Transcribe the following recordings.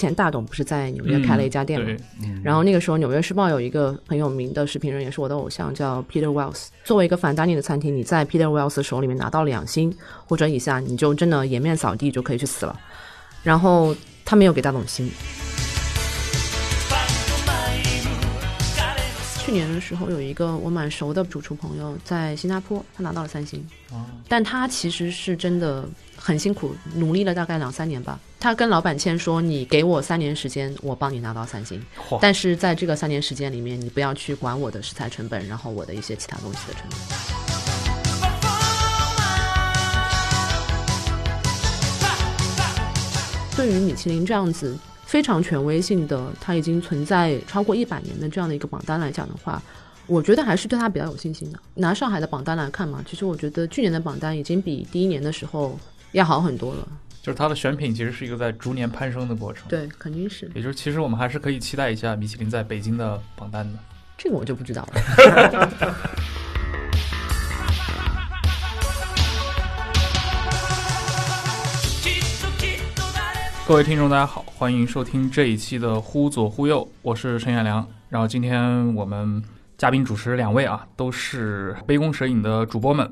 前大董不是在纽约开了一家店吗？对，然后那个时候，《纽约时报》有一个很有名的视频人，也是我的偶像，叫 Peter Wells。作为一个反丹尼的餐厅，你在 Peter Wells 手里面拿到两星或者以下，你就真的颜面扫地，就可以去死了。然后他没有给大董星。去年的时候，有一个我蛮熟的主厨朋友在新加坡，他拿到了三星，但他其实是真的很辛苦，努力了大概两三年吧。他跟老板签说：“你给我三年时间，我帮你拿到三星。但是在这个三年时间里面，你不要去管我的食材成本，然后我的一些其他东西的成本。”对于米其林这样子非常权威性的，它已经存在超过一百年的这样的一个榜单来讲的话，我觉得还是对它比较有信心的。拿上海的榜单来看嘛，其实我觉得去年的榜单已经比第一年的时候要好很多了。就是它的选品其实是一个在逐年攀升的过程。，对，肯定是也就是其实我们还是可以期待一下米其林在北京的榜单的。这个我就不知道了。各位听众，大家好，欢迎收听这一期的《忽左忽右》，我是陈彦良。然后今天我们嘉宾主持两位啊，都是杯弓蛇影的主播们，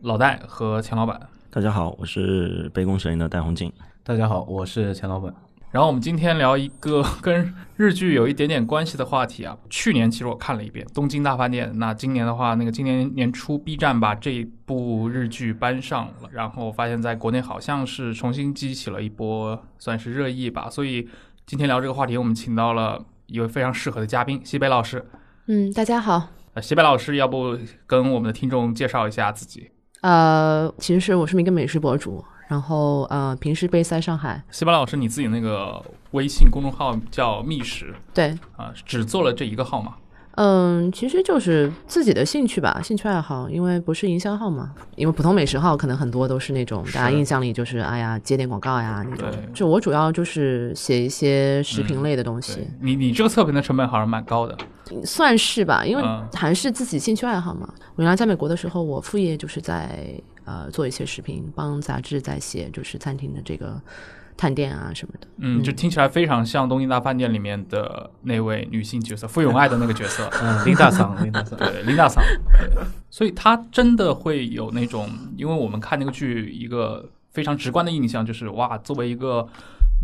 老戴和钱老板。大家好，我是杯弓蛇影的戴红静。大家好，我是钱老板。然后我们今天聊一个 跟日剧有一点点关系的话题啊。去年其实我看了一遍《东京大饭店》，那今年的话，那个今年年初 B 站把这一部日剧搬上了，然后发现在国内好像是重新激起了一波算是热议吧。所以今天聊这个话题，我们请到了一位非常适合的嘉宾，西北老师。嗯，大家好，呃，西北老师，要不跟我们的听众介绍一下自己？呃，其实是我是一个美食博主，然后呃，平时被塞上海，西巴老师，你自己那个微信公众号叫觅食对，啊、只做了这一个号吗？嗯，其实就是自己的兴趣吧，兴趣爱好，因为不是营销号嘛。因为普通美食号可能很多都是那种大家印象里就是哎呀接点广告呀那种，就我主要就是写一些食品类的东西，对你，你这个测评的成本好像蛮高的。算是吧，因为嗯还是自己兴趣爱好嘛。我原来在美国的时候，我副业就是在呃做一些视频，帮杂志在写就是餐厅的这个探店啊什么的。嗯，就听起来非常像《东京大饭店》里面的那位女性角色傅永爱的那个角色，嗯，林大桑，林大桑。对，林大桑。所以她真的会有那种，因为我们看那个剧，一个非常直观的印象就是，哇，作为一个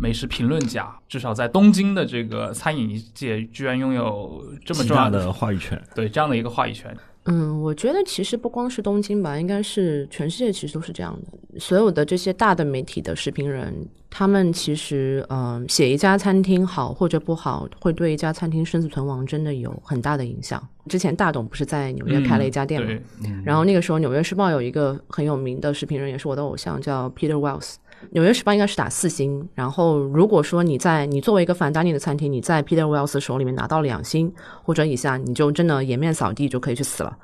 美食评论家，至少在东京的这个餐饮界，居然拥有这么重要的话语权，对这样的一个话语权。嗯，我觉得其实不光是东京吧，应该是全世界其实都是这样的。所有的这些大的媒体的视频人，他们其实嗯、写一家餐厅好或者不好，会对一家餐厅生死存亡真的有很大的影响。之前大董不是在纽约开了一家店嘛，对，然后那个时候，《纽约时报》有一个很有名的视频人，也是我的偶像，叫 Peter Wells。《纽约时报》应该是打四星。然后，如果说你在你作为一个反丹尼的餐厅，你在 Peter Wells 手里面拿到两星或者以下，你就真的颜面扫地，就可以去死了。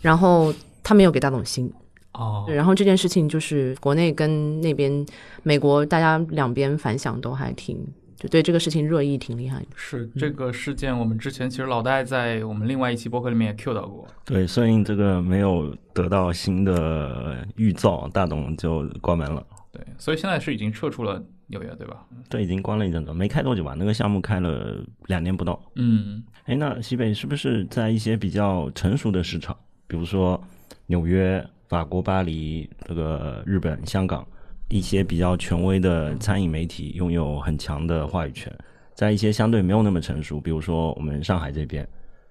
然后他没有给大董星，哦，然后这件事情就是国内跟那边美国大家两边反响都还挺，就对这个事情热议挺厉害的。是这个事件，我们之前其实老戴在我们另外一期播客里面也 Q 到过。对，顺应这个没有得到新的预兆，大董就关门了。对，所以现在是已经撤出了纽约，对吧？对，已经关了一阵子，没开多久吧？那个项目开了两年不到。嗯，哎，那西北是不是在一些比较成熟的市场，比如说纽约、法国巴黎、这个日本、香港一些比较权威的餐饮媒体，拥有很强的话语权？在一些相对没有那么成熟，比如说我们上海这边，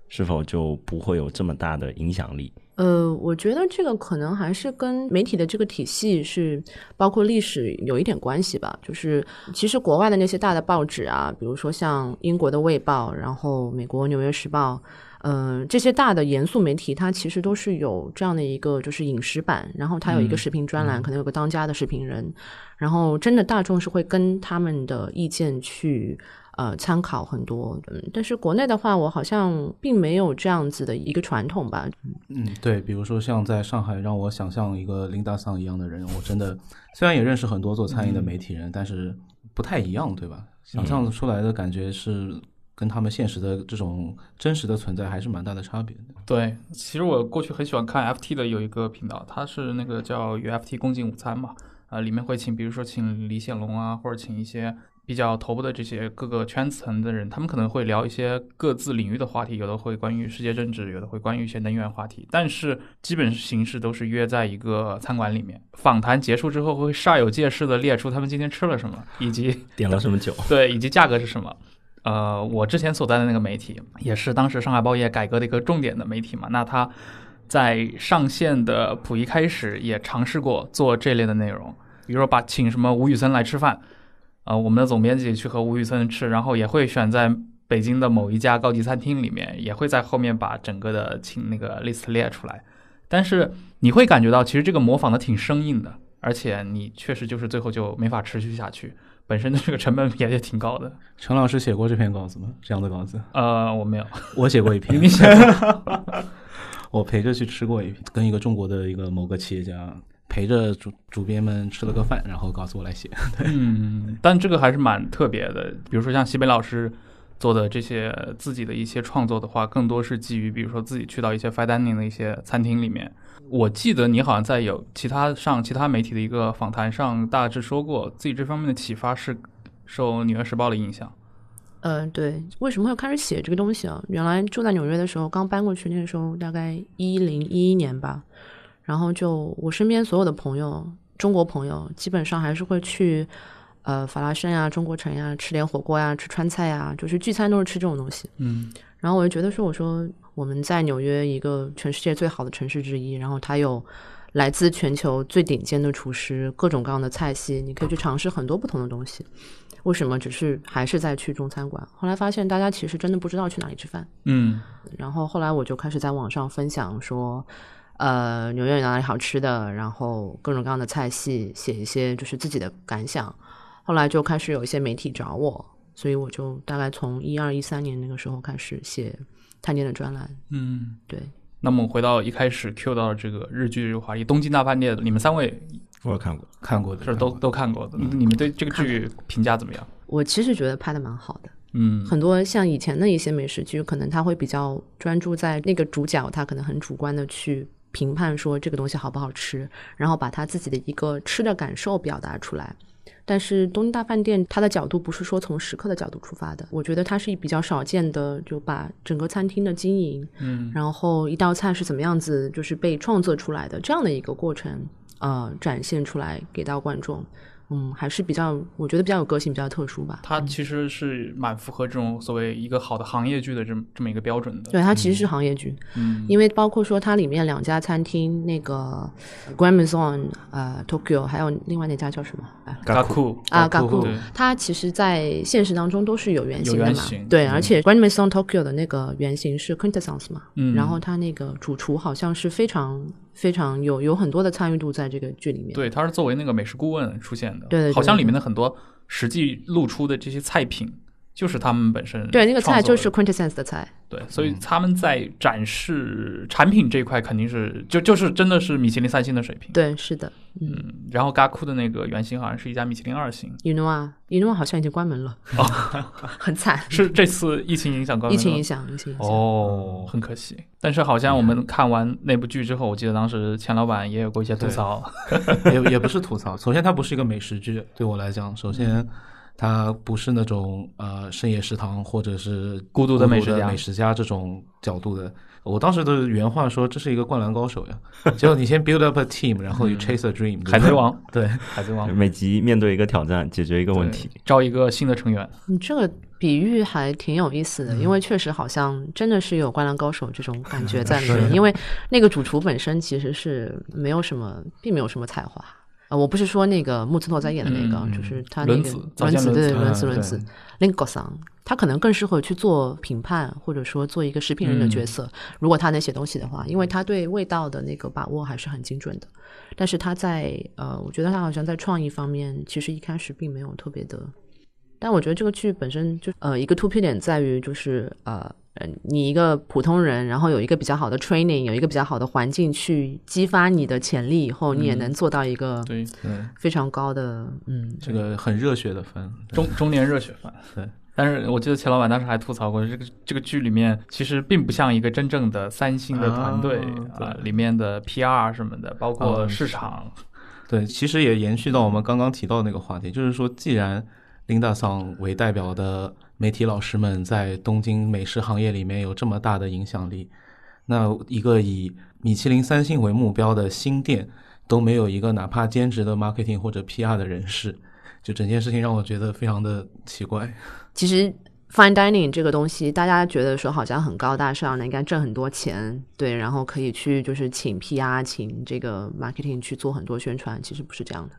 是否就不会有这么大的影响力？呃，我觉得这个可能还是跟媒体的这个体系是包括历史有一点关系吧。就是其实国外的那些大的报纸啊，比如说像英国的《卫报》，然后美国《纽约时报》，呃，这些大的严肃媒体，它其实都是有这样的一个就是饮食版，然后它有一个视频专栏，可能有个当家的视频人，然后真的大众是会跟他们的意见去。呃，参考很多，嗯，但是国内的话，我好像并没有这样子的一个传统吧。嗯，对，比如说像在上海，让我想象一个林达桑一样的人，我真的虽然也认识很多做餐饮的媒体人，但是不太一样，对吧？想象出来的感觉是跟他们现实的这种真实的存在还是蛮大的差别的。对，其实我过去很喜欢看 FT 的有一个频道，它是那个叫 UFT 共进午餐嘛，啊，里面会请比如说请李显龙啊，或者请一些。比较头部的这些各个圈层的人，他们可能会聊一些各自领域的话题，有的会关于世界政治，有的会关于一些能源话题。但是基本形式都是约在一个餐馆里面，访谈结束之后会煞有介事的列出他们今天吃了什么，以及 点了什么酒，对，以及价格是什么。呃，我之前所在的那个媒体也是当时上海报业改革的一个重点的媒体嘛，那他在上线的溥仪开始也尝试过做这类的内容，比如说把请什么吴宇森来吃饭。呃，我们的总编辑去和吴宇森吃，然后也会选在北京的某一家高级餐厅里面，也会在后面把整个的请那个 list 列出来。但是你会感觉到，其实这个模仿的挺生硬的，而且你确实就是最后就没法持续下去，本身的这个成本也也挺高的。陈老师写过这篇稿子吗？这样的稿子？呃，我没有，我写过一 篇。你写？我陪着去吃过一篇，跟一个中国的一个某个企业家。陪着主主编们吃了个饭，然后告诉我来写。嗯，但这个还是蛮特别的。比如说像西北老师做的这些自己的一些创作的话，更多是基于比如说自己去到一些 fine dining 的一些餐厅里面。我记得你好像在有其他上其他媒体的一个访谈上，大致说过自己这方面的启发是受《纽约时报》的影响。嗯，对。为什么会开始写这个东西啊？原来住在纽约的时候，刚搬过去那个时候，大概一零一一年吧。然后就我身边所有的朋友，中国朋友基本上还是会去，呃，法拉盛呀、中国城呀吃点火锅呀、吃川菜呀，就是聚餐都是吃这种东西。嗯。然后我就觉得说，我说我们在纽约一个全世界最好的城市之一，然后它有来自全球最顶尖的厨师，各种各样的菜系，你可以去尝试很多不同的东西。为什么只是还是在去中餐馆？后来发现大家其实真的不知道去哪里吃饭。嗯。然后后来我就开始在网上分享说。呃，纽约有哪里好吃的？然后各种各样的菜系，写一些就是自己的感想。后来就开始有一些媒体找我，所以我就大概从一二一三年那个时候开始写探店的专栏。嗯，对。那么回到一开始 Q 到这个日剧这个话题，《东京大饭店》，你们三位我看过，看过的是都都看过的。你们对这个剧评价怎么样？我其实觉得拍的蛮好的。嗯，很多像以前的一些美食剧，可能他会比较专注在那个主角，他可能很主观的去。评判说这个东西好不好吃，然后把他自己的一个吃的感受表达出来。但是东京大饭店，它的角度不是说从食客的角度出发的，我觉得它是比较少见的，就把整个餐厅的经营，嗯，然后一道菜是怎么样子，就是被创作出来的这样的一个过程，呃，展现出来给到观众。嗯，还是比较，我觉得比较有个性，比较特殊吧。它其实是蛮符合这种所谓一个好的行业剧的这么这么一个标准的。对，它其实是行业剧，嗯，因为包括说它里面两家餐厅，那个 Grand Maison 呃 Tokyo，还有另外那家叫什么？嘎库啊，嘎库，它其实在现实当中都是有原型的嘛。对，而且 Grand Maison Tokyo 的那个原型是 Quintessence 嘛，嗯，然后它那个主厨好像是非常。非常有有很多的参与度在这个剧里面。对，他是作为那个美食顾问出现的。对对，好像里面的很多实际露出的这些菜品。就是他们本身对那个菜就是 quintessence 的菜，对，所以他们在展示产品这一块肯定是就就是真的是米其林三星的水平，对，是的，嗯，然后 Gaku 的那个原型好像是一家米其林二星，You know 啊，You know 好像已经关门了，哦，很惨，是这次疫情影响关门，疫情影响，疫情影响，哦，很可惜，但是好像我们看完那部剧之后，我记得当时钱老板也有过一些吐槽，也也不是吐槽，首先它不是一个美食剧，对我来讲，首先。它不是那种呃深夜食堂或者是孤独的美食家美食家这种角度的。我当时的原话说这是一个灌篮高手呀，结果你先 build up a team，然后 you chase a dream，、海贼王，对，海贼王每集面对一个挑战，解决一个问题。招一个新的成员，你这个比喻还挺有意思的，嗯因为确实好像真的是有《灌篮高手》这种感觉 在里面。因为那个主厨本身其实是没有什么，并没有什么才华。呃，我不是说那个木村拓哉演的那个，嗯就是他那个轮子子，对轮子嗯轮子轮子 l i n g o s a n 他可能更适合去做评判，或者说做一个食品人的角色。如果他能写东西的话，因为他对味道的那个把握还是很精准的。但是他在呃，我觉得他好像在创意方面，其实一开始并没有特别的。但我觉得这个剧本身就呃一个突破点在于就是呃呃你一个普通人，然后有一个比较好的 training，有一个比较好的环境去激发你的潜力以后，你也能做到一个对，对，非常高的嗯。这个很热血的分，中中年热血番。对，但是我记得钱老板当时还吐槽过，这个这个剧里面其实并不像一个真正的三星的团队啊啊、里面的 PR 什么的，包括哦市场，对，其实也延续到我们刚刚提到的那个话题，就是说，既然琳达桑为代表的媒体老师们在东京美食行业里面有这么大的影响力，那一个以米其林三星为目标的新店都没有一个哪怕兼职的 marketing 或者 PR 的人士，就整件事情让我觉得非常的奇怪。其实 fine dining 这个东西，大家觉得说好像很高大上的，应该挣很多钱，对，然后可以去就是请 PR、请这个 marketing 去做很多宣传，其实不是这样的。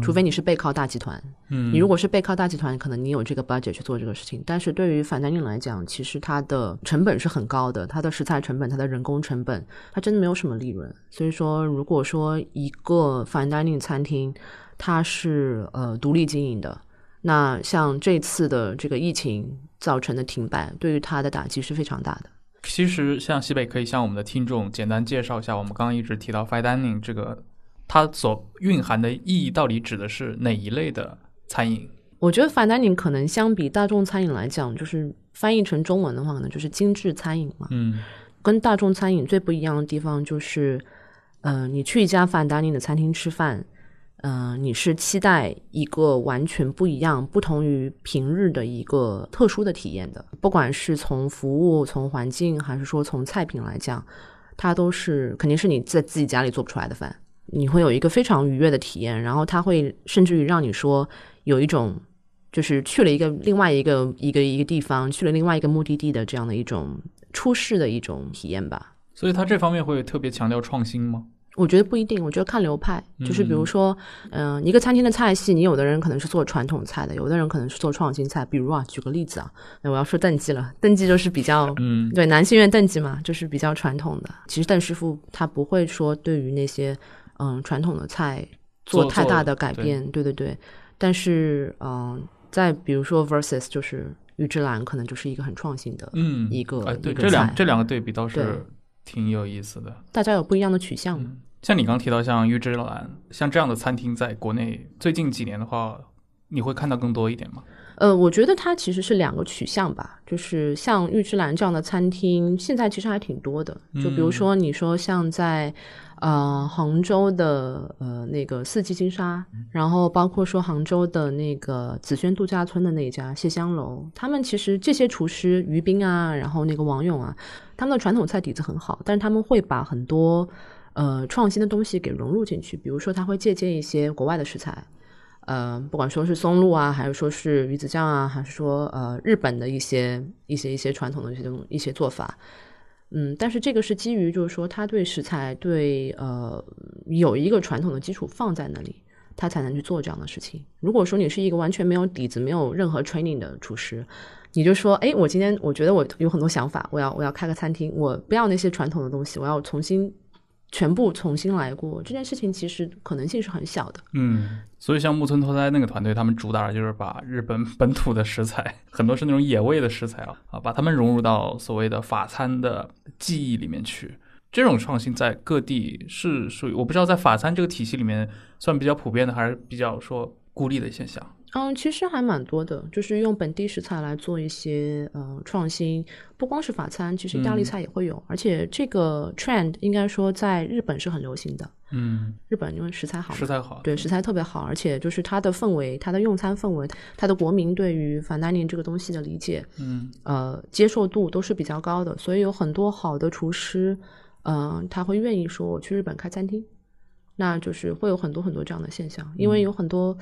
除非你是背靠大集团，嗯，你如果是背靠大集团，可能你有这个 budget 去做这个事情。但是对于反单宁来讲，其实它的成本是很高的，它的食材成本、它的人工成本，它真的没有什么利润。所以说，如果说一个 fine dining 餐厅它是呃独立经营的，那像这次的这个疫情造成的停摆，对于它的打击是非常大的。其实像西北可以向我们的听众简单介绍一下，我们刚刚一直提到 fine dining 这个，它所蕴含的意义到底指的是哪一类的餐饮？我觉得 fine dining 可能相比大众餐饮来讲，就是翻译成中文的话，可能就是精致餐饮嘛。嗯跟大众餐饮最不一样的地方就是，呃，你去一家 fine dining 的餐厅吃饭，呃，你是期待一个完全不一样、不同于平日的一个特殊的体验的。不管是从服务、从环境，还是说从菜品来讲，它都是肯定是你在自己家里做不出来的饭。你会有一个非常愉悦的体验，然后它会甚至于让你说有一种就是去了一个另外一个一个一个地方，去了另外一个目的地的这样的一种出世的一种体验吧。所以它这方面会特别强调创新吗？我觉得不一定，我觉得看流派，就是比如说，嗯、一个餐厅的菜系，你有的人可能是做传统菜的，有的人可能是做创新菜。比如啊，举个例子啊，那我要说邓记了，邓记就是比较嗯对男性院邓记嘛，就是比较传统的。其实邓师傅他不会说对于那些嗯传统的菜做做太大的改变，对对对。但是嗯，再比如说 versus 就是玉芝兰，可能就是一个很创新的，嗯，一个哎，对，这两菜这两个对比倒对是挺有意思的。大家有不一样的取向吗。嗯，像你刚提到像玉芝兰，像这样的餐厅，在国内最近几年的话，你会看到更多一点吗？呃，我觉得它其实是两个取向吧，就是像玉芝兰这样的餐厅，现在其实还挺多的。就比如说，你说像在呃杭州的呃那个四季金沙，然后包括说杭州的那个紫萱度假村的那家谢香楼，他们其实这些厨师于斌啊，然后那个王勇啊，他们的传统菜底子很好，但是他们会把很多呃创新的东西给融入进去，比如说他会借鉴一些国外的食材。呃，不管说是松露啊，还是说是鱼子酱啊，还是说呃日本的一些一些一些传统的一些东一些做法，嗯，但是这个是基于就是说他对食材对呃有一个传统的基础放在那里，他才能去做这样的事情。如果说你是一个完全没有底子、没有任何 training 的厨师，你就说，哎，我今天我觉得我有很多想法，我要我要开个餐厅，我不要那些传统的东西，我要重新全部重新来过，这件事情其实可能性是很小的。嗯，所以像木村拓哉那个团队，他们主打的就是把日本本土的食材，很多是那种野味的食材啊，啊，把它们融入到所谓的法餐的记忆里面去。这种创新在各地是属于，我不知道在法餐这个体系里面算比较普遍的，还是比较说孤立的现象。嗯，其实还蛮多的，就是用本地食材来做一些呃创新，不光是法餐，其实意大利嗯。菜也会有，而且这个 trend 应该说在日本是很流行的。嗯，日本因为食材好，食材好，对食材特别好，而且就是它的氛围，它的用餐氛围，它的国民对于 fine dining 这个东西的理解，嗯。呃，接受度都是比较高的，所以有很多好的厨师，嗯、他会愿意说我去日本开餐厅，那就是会有很多很多这样的现象，因为有很多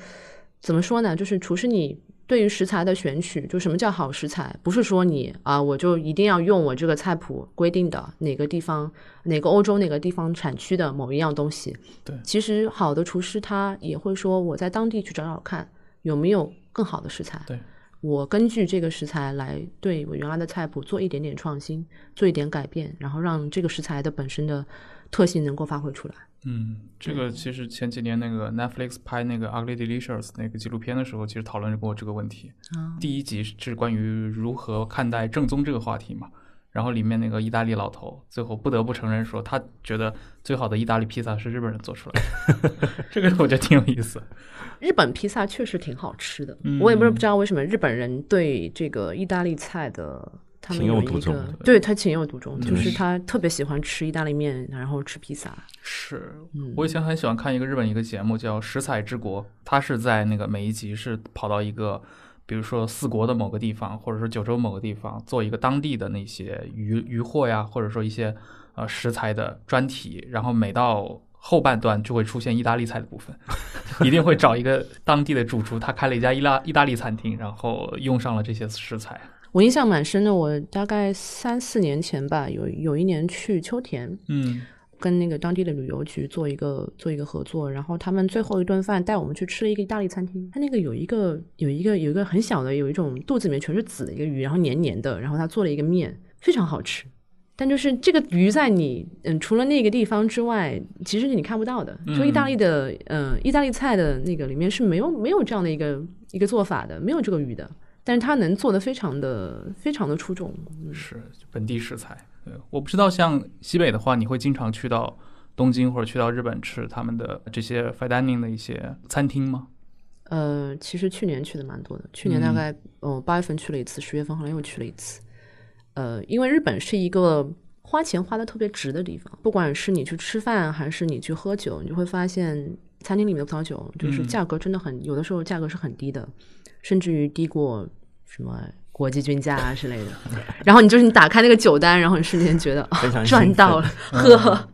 怎么说呢，就是厨师你对于食材的选取，就什么叫好食材，不是说你啊我就一定要用我这个菜谱规定的哪个地方哪个欧洲哪个地方产区的某一样东西，对。其实好的厨师他也会说我在当地去找找看有没有更好的食材，对。我根据这个食材来对我原来的菜谱做一点点创新，做一点改变，然后让这个食材的本身的特性能够发挥出来。嗯，这个其实前几年那个 Netflix 拍那个《Ugly Delicious》那个纪录片的时候，其实讨论过这个问题。啊，第一集是关于如何看待正宗这个话题嘛。然后里面那个意大利老头最后不得不承认说，他觉得最好的意大利披萨是日本人做出来的。这个我觉得挺有意思。日本披萨确实挺好吃的，嗯我也不是不知道为什么日本人对这个意大利菜的。他们情有独钟个，对他情有独钟，就是是他特别喜欢吃意大利面，然后吃披萨。是嗯我以前很喜欢看一个日本一个节目叫《食材之国》，他是在那个每一集是跑到一个，比如说四国的某个地方，或者说九州某个地方，做一个当地的那些鱼鱼货呀，或者说一些呃食材的专题，然后每到后半段就会出现意大利菜的部分，一定会找一个当地的主厨，他开了一家意大意大利餐厅，然后用上了这些食材。我印象蛮深的，我大概三四年前吧，有有一年去秋田，嗯跟那个当地的旅游局做一个做一个合作，然后他们最后一顿饭带我们去吃了一个意大利餐厅。它那个有一个有一个有一个很小的，有一种肚子里面全是籽的一个鱼，然后黏黏的，然后他做了一个面，非常好吃。但就是这个鱼在你嗯除了那个地方之外，其实是你看不到的。就意大利的嗯意大利菜的那个里面是没有没有这样的一个一个做法的，没有这个鱼的。但是它能做的非常的非常的出众，是本地食材。对，我不知道像西北的话，你会经常去到东京或者去到日本吃他们的这些 fine dining 的一些餐厅吗？呃，其实去年去的蛮多的，去年大概嗯八、月份去了一次，十月份好像又去了一次。呃，因为日本是一个花钱花的特别值的地方，不管是你去吃饭还是你去喝酒，你就会发现餐厅里面的葡萄酒就是嗯价格真的很，有的时候价格是很低的，甚至于低过什么国际均价啊之类的。然后你就是你打开那个酒单，然后你瞬间觉得哦赚到了，呵。呵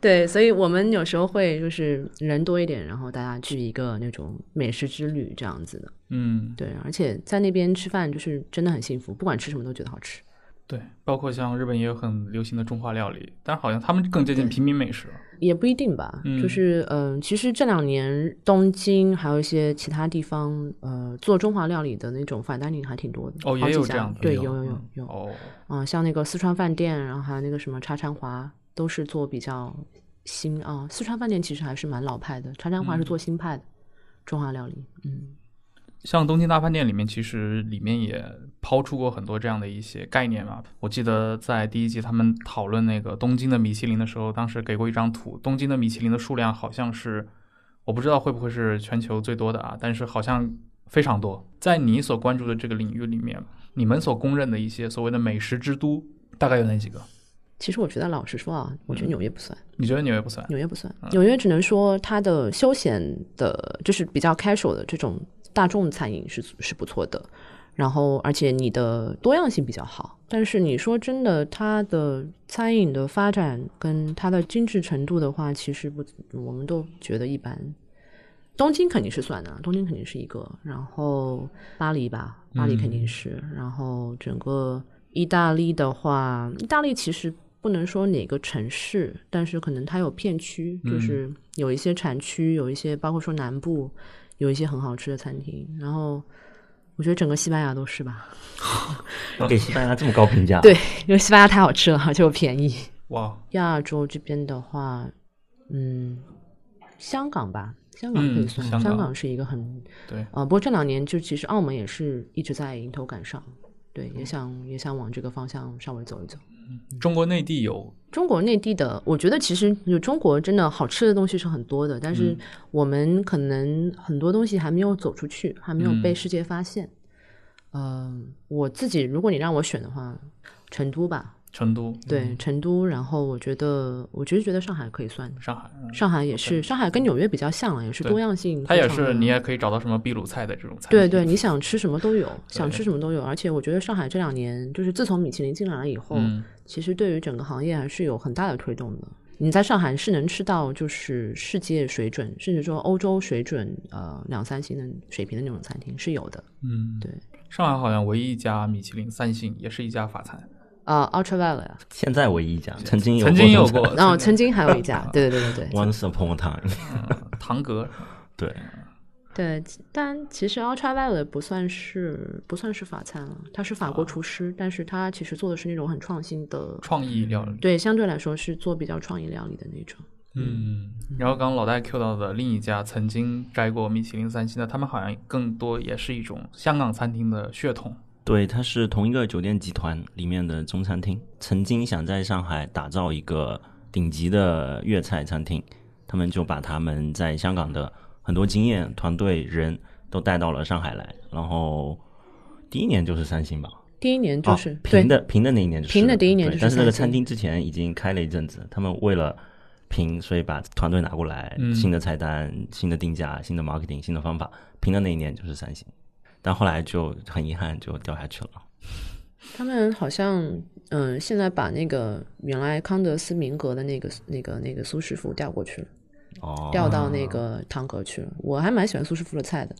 对，所以我们有时候会就是人多一点，然后大家去一个那种美食之旅这样子的。嗯，对，而且在那边吃饭就是真的很幸福，不管吃什么都觉得好吃。对，包括像日本也有很流行的中华料理，但是好像他们更接近平民美食。也不一定吧，嗯。就是嗯、呃其实这两年东京还有一些其他地方，呃，做中华料理的那种 fine dining 还挺多的。哦也有这样的对，有。有有有嗯。有，哦，啊、像那个四川饭店，然后还有那个什么茶禅华，都是做比较新啊、四川饭店其实还是蛮老派的，茶禅华是做新派的、中华料理。嗯，像东京大饭店里面，其实里面也抛出过很多这样的一些概念嘛。我记得在第一集他们讨论那个东京的米其林的时候，当时给过一张图，东京的米其林的数量好像是，我不知道会不会是全球最多的啊，但是好像非常多。在你所关注的这个领域里面，你们所公认的一些所谓的美食之都，大概有哪几个？其实我觉得老实说啊，我觉得嗯纽约不算。你觉得纽约不算？纽约不算，嗯纽约只能说它的休闲的，就是比较 casual 的这种大众餐饮是是不错的，然后而且你的多样性比较好。但是你说真的，它的餐饮的发展跟它的精致程度的话，其实不，我们都觉得一般。东京肯定是算的，东京肯定是一个，然后巴黎吧，巴黎肯定是，然后整个意大利的话，意大利其实不能说哪个城市，但是可能它有片区，就是有一些产区，有一些包括说南部有一些很好吃的餐厅，然后我觉得整个西班牙都是吧，给西班牙这么高评价，对，因为西班牙太好吃了，而且又便宜。哇，亚洲这边的话，嗯，香港吧，香港可以嗯算，香港是一个很对，呃，不过这两年就其实澳门也是一直在迎头赶上，对，也想也想往这个方向稍微走一走。中国内地有中国内地的，我觉得其实就中国真的好吃的东西是很多的，但是我们可能很多东西还没有走出去，还没有被嗯世界发现。嗯、我自己如果你让我选的话，成都吧，成都，对，成都。然后我觉得，我其实觉得上海可以算，上海，嗯上海也是，上海跟纽约比较像了，也是多样性它也是你也可以找到什么秘鲁菜的这种菜对对，你想吃什么都有，想吃什么都有。而且我觉得上海这两年，就是自从米其林进来了以后，嗯其实对于整个行业还是有很大的推动的。你在上海是能吃到就是世界水准，甚至说欧洲水准，呃两三星的水平的那种餐厅是有的。嗯，对。上海好像唯一一家米其林三星，也是一家法餐，啊、，Ultraviolet 啊，现在唯一一家，曾经有曾经有过，然后 曾经还有一家，对对对对对 Once upon a time，嗯堂格，对，对。但其实 Ultraviolet 不算是不算是法餐了，他是法国厨师，但是他其实做的是那种很创新的，创意料理。对，相对来说是做比较创意料理的那种。嗯，然后刚刚老戴 Q 到的另一家曾经摘过米其林三星的，他们好像更多也是一种香港餐厅的血统。对，它是同一个酒店集团里面的中餐厅，曾经想在上海打造一个顶级的粤菜餐厅，他们就把他们在香港的很多经验、团队、人都带到了上海来，然后第一年就是三星吧，第一年就是、哦、平的平的那一年就是平的第一年就是但是那个餐厅之前已经开了一阵子，他们为了平，所以把团队拿过来，嗯新的菜单、新的定价、新的 marketing、新的方法，平的那一年就是三星，但后来就很遗憾就掉下去了。他们好像，嗯、现在把那个原来康德斯明格的那个、那个、那个苏师傅调过去了，哦，调到那个唐格去了。我还蛮喜欢苏师傅的菜的。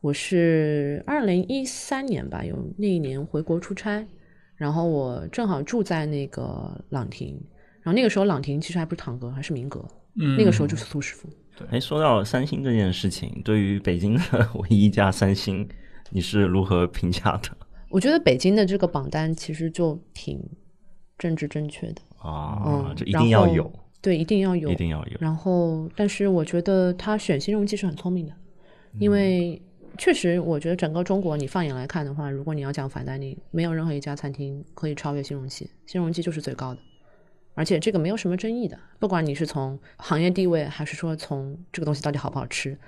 我是二零一三年吧，有那一年回国出差，然后我正好住在那个朗廷，然后那个时候朗廷其实还不是唐格，还是明格，嗯，那个时候就是苏师傅。哎，说到三星这件事情，对于北京的 唯一一家三星，你是如何评价的我觉得北京的这个榜单其实就挺政治正确的，啊？嗯就一定要有，对，一定要有一，定要有。然后，但是我觉得他选新荣记是很聪明的，因为确实，我觉得整个中国你放眼来看的话，如果你要讲 fine dining，没有任何一家餐厅可以超越新荣记，新荣记就是最高的，而且这个没有什么争议的，不管你是从行业地位，还是说从这个东西到底好不好吃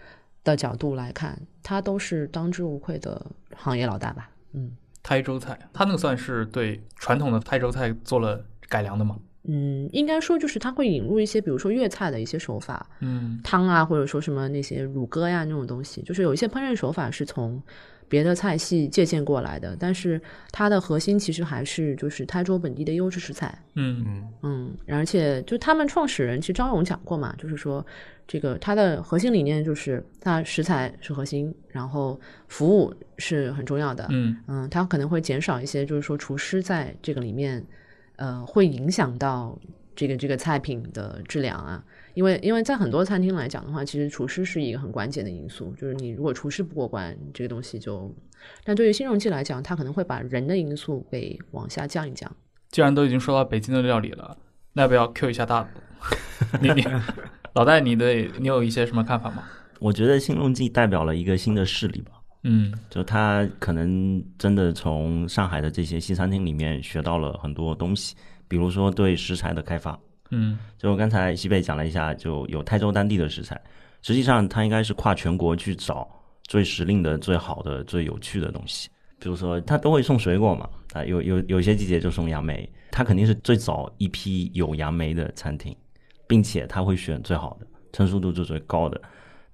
的角度来看，他都是当之无愧的行业老大吧。嗯台州菜，他那个算是对传统的台州菜做了改良的吗？嗯，应该说就是他会引入一些，比如说粤菜的一些手法，嗯汤啊，或者说什么那些乳鸽呀那种东西，就是有一些烹饪手法是从别的菜系借鉴过来的，但是它的核心其实还是就是台州本地的优质食材。嗯嗯，而且就他们创始人其实张勇讲过嘛，就是说这个它的核心理念就是它食材是核心，然后服务是很重要的。嗯嗯，它可能会减少一些，就是说厨师在这个里面，呃，会影响到这个这个菜品的质量啊。因为因为在很多餐厅来讲的话，其实厨师是一个很关键的因素，就是你如果厨师不过关，这个东西就。但对于新荣记来讲，它可能会把人的因素给往下降一降。既然都已经说到北京的料理了，那要不要 Q 一下大陆？你你老戴，你的你有一些什么看法吗？我觉得新荣记代表了一个新的势力吧，嗯就他可能真的从上海的这些西餐厅里面学到了很多东西，比如说对食材的开发。嗯就刚才西贝讲了一下，就有台州当地的食材，实际上他应该是跨全国去找最时令的、最好的、最有趣的东西。比如说，他都会送水果嘛，啊，有有有些季节就送杨梅，他肯定是最早一批有杨梅的餐厅，并且他会选最好的，成熟度是最高的。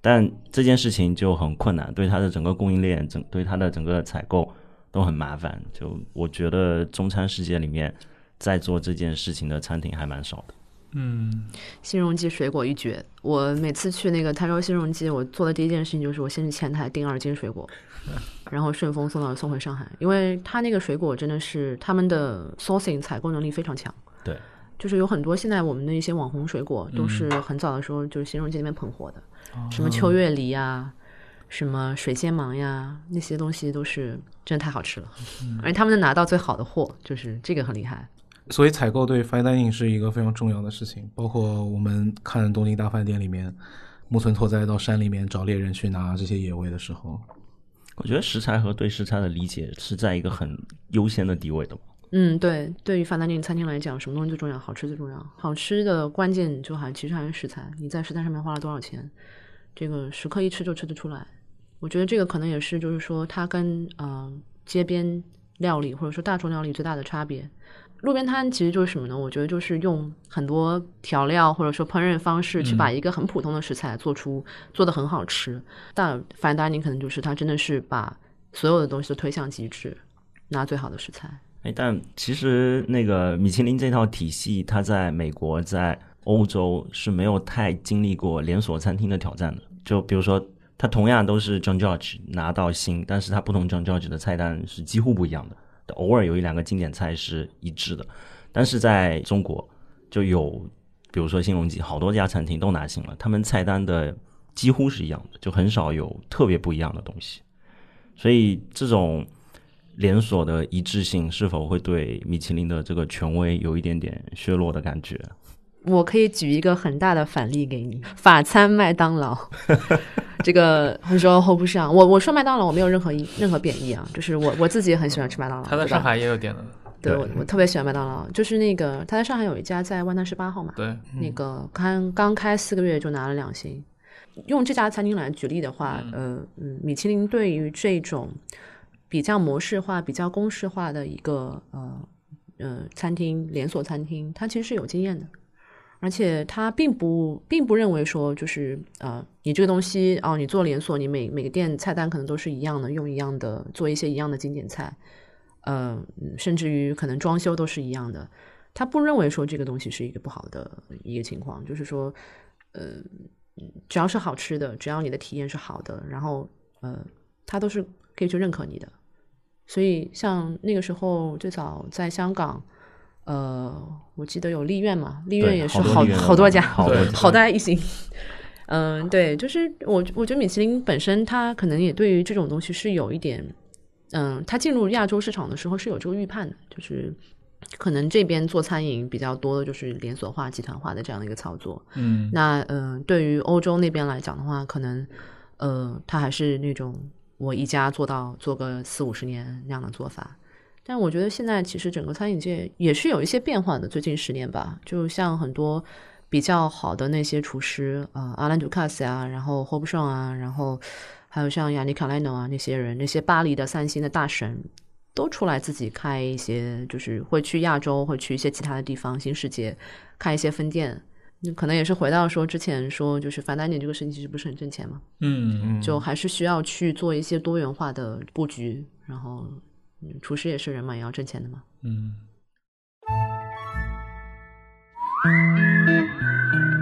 但这件事情就很困难，对他的整个供应链、整对他的整个采购都很麻烦。就我觉得中餐世界里面，在做这件事情的餐厅还蛮少的。嗯。新荣记水果一绝，我每次去那个台州新荣记，我做的第一件事情就是我先去前台订二斤水果，然后顺丰送到送回上海，因为他那个水果真的是他们的 sourcing 采购能力非常强。对，就是有很多现在我们的一些网红水果都是很早的时候就是新荣记那边捧火的，什么秋月梨呀、什么水仙芒呀，那些东西都是真的太好吃了，而且他们能拿到最好的货，就是这个很厉害。所以采购对 fine dining 是一个非常重要的事情，包括我们看东京大饭店里面，木村拓哉到山里面找猎人去拿这些野味的时候，我觉得食材和对食材的理解是在一个很优先的地位的。嗯，对，对于法丹尼餐厅来讲，什么东西最重要？好吃最重要。好吃的关键就还其实还是食材，你在食材上面花了多少钱，这个食客一吃就吃得出来。我觉得这个可能也是，就是说它跟呃街边料理或者说大众料理最大的差别。路边摊其实就是什么呢？我觉得就是用很多调料或者说烹饪方式去把一个很普通的食材做出做的很好吃。但 fine dining 可能就是它真的是把所有的东西都推向极致，拿最好的食材。哎，但其实那个米其林这套体系，它在美国、在欧洲是没有太经历过连锁餐厅的挑战的。就比如说，它同样都是 John George 拿到星，但是它不同 John George 的菜单是几乎不一样的。偶尔有一两个经典菜是一致的，但是在中国就有，比如说新荣记，好多家餐厅都拿星了，他们菜单的几乎是一样的，就很少有特别不一样的东西。所以这种连锁的一致性是否会对米其林的这个权威有一点点削弱的感觉？我可以举一个很大的反例给你，法餐麦当劳，这个很说 hold 不上。我我说麦当劳，我没有任何任何贬义啊，就是我我自己也很喜欢吃麦当劳。他在上海也有店的，对我我特别喜欢麦当劳，就是那个他在上海有一家在万达十八号嘛，对，那个刚刚开四个月就拿了两星。用这家餐厅来举例的话，呃嗯，米其林对于这种比较模式化、比较公式化的一个呃呃餐厅连锁餐厅，它其实是有经验的。而且他并不并不认为说就是呃，你这个东西哦，你做连锁，你每每个店菜单可能都是一样的，用一样的，做一些一样的经典菜，呃，甚至于可能装修都是一样的。他不认为说这个东西是一个不好的一个情况，就是说，呃，只要是好吃的，只要你的体验是好的，然后呃，他都是可以去认可你的。所以像那个时候最早在香港。呃，我记得有丽苑嘛，丽苑也是好好多家，好大一星。嗯，对，就是我我觉得米其林本身它可能也对于这种东西是有一点，嗯，它进入亚洲市场的时候是有这个预判的，就是可能这边做餐饮比较多的就是连锁化、集团化的这样的一个操作。嗯，那嗯，对于欧洲那边来讲的话，可能呃，它还是那种我一家做到做个四五十年那样的做法。但我觉得现在其实整个餐饮界也是有一些变化的，最近十年吧，就像很多比较好的那些厨师啊，阿兰杜卡斯啊，然后霍布尚啊，然后还有像亚尼卡莱诺啊那些人，那些巴黎的三星的大神，都出来自己开一些，就是会去亚洲，会去一些其他的地方，新世界开一些分店。那可能也是回到说之前说，就是凡丹尼这个事情其实不是很挣钱嘛，嗯，就还是需要去做一些多元化的布局，然后。厨师也是人嘛，也要挣钱的嘛。嗯。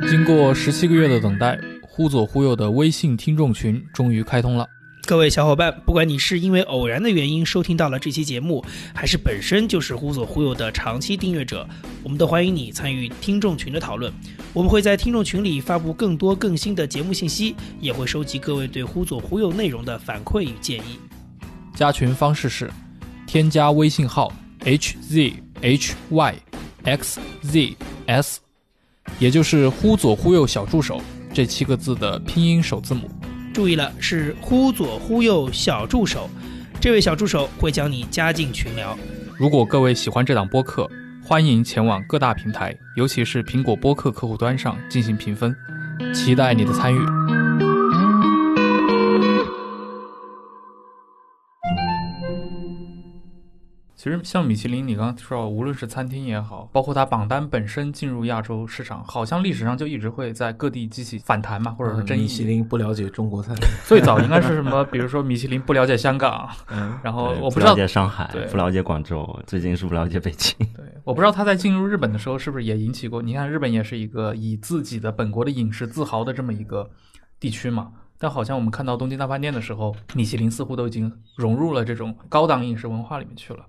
经过十七个月的等待，忽左忽右的微信听众群终于开通了。各位小伙伴，不管你是因为偶然的原因收听到了这期节目，还是本身就是忽左忽右的长期订阅者，我们都欢迎你参与听众群的讨论。我们会在听众群里发布更多更新的节目信息，也会收集各位对忽左忽右内容的反馈与建议。加群方式是。添加微信号 h z h y x z s，也就是“忽左忽右小助手”这七个字的拼音首字母。注意了，是“忽左忽右小助手”。这位小助手会将你加进群聊。如果各位喜欢这档播客，欢迎前往各大平台，尤其是苹果播客客户端上进行评分。期待你的参与。其实像米其林，你刚刚说，无论是餐厅也好，包括它榜单本身进入亚洲市场，好像历史上就一直会在各地激起反弹嘛，或者是争议。米其林不了解中国菜，最早应该是什么？比如说米其林不了解香港，嗯，然后我不知道了解上海，对，不了解广州，最近是不了解北京。对，我不知道他在进入日本的时候是不是也引起过？你看日本也是一个以自己的本国的饮食自豪的这么一个地区嘛，但好像我们看到东京大饭店的时候，米其林似乎都已经融入了这种高档饮食文化里面去了。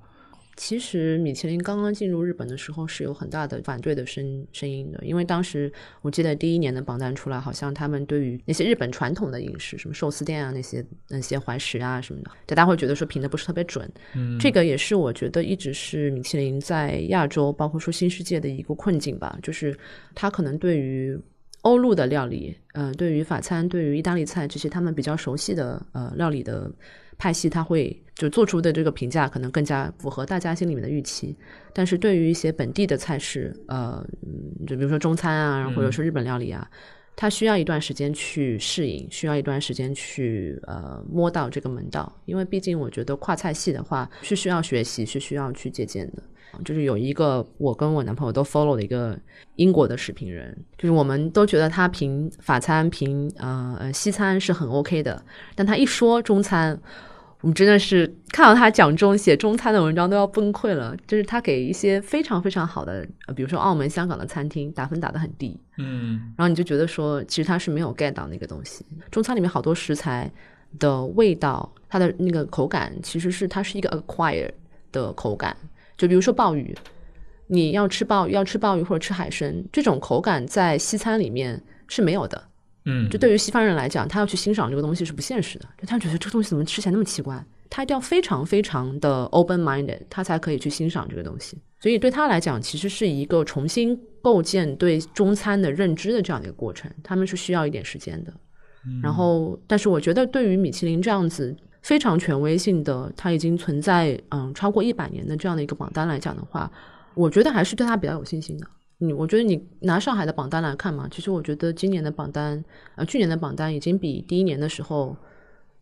其实米其林刚刚进入日本的时候是有很大的反对的声声音的，因为当时我记得第一年的榜单出来，好像他们对于那些日本传统的饮食，什么寿司店啊那些那些怀石啊什么的，大家会觉得说评的不是特别准。嗯，这个也是我觉得一直是米其林在亚洲，包括说新世界的一个困境吧，就是他可能对于欧陆的料理，呃，对于法餐、对于意大利菜这些他们比较熟悉的呃料理的派系，他会就做出的这个评价可能更加符合大家心里面的预期。但是对于一些本地的菜式，呃，嗯就比如说中餐啊，或者说日本料理啊，它需要一段时间去适应，需要一段时间去呃摸到这个门道，因为毕竟我觉得跨菜系的话是需要学习，是需要去借鉴的。就是有一个我跟我男朋友都 follow 的一个英国的食评人，就是我们都觉得他评法餐、评呃呃西餐是很 OK 的，但他一说中餐，我们真的是看到他讲中写中餐的文章都要崩溃了。就是他给一些非常非常好的，呃比如说澳门、香港的餐厅打分打得很低，嗯然后你就觉得说，其实他是没有 get 到那个东西。中餐里面好多食材的味道，它的那个口感，其实是它是一个 acquire 的口感。就比如说鲍鱼，你要吃鲍鱼要吃鲍鱼或者吃海参，这种口感在西餐里面是没有的。嗯，就对于西方人来讲，他要去欣赏这个东西是不现实的，就他觉得这个东西怎么吃起来那么奇怪，他一定要非常非常的 open minded，他才可以去欣赏这个东西。所以对他来讲，其实是一个重新构建对中餐的认知的这样的一个过程，他们是需要一点时间的。然后，但是我觉得对于米其林这样子非常权威性的，它已经存在嗯超过一百年的这样的一个榜单来讲的话，我觉得还是对它比较有信心的。你我觉得你拿上海的榜单来看嘛，其实我觉得今年的榜单，呃，去年的榜单已经比第一年的时候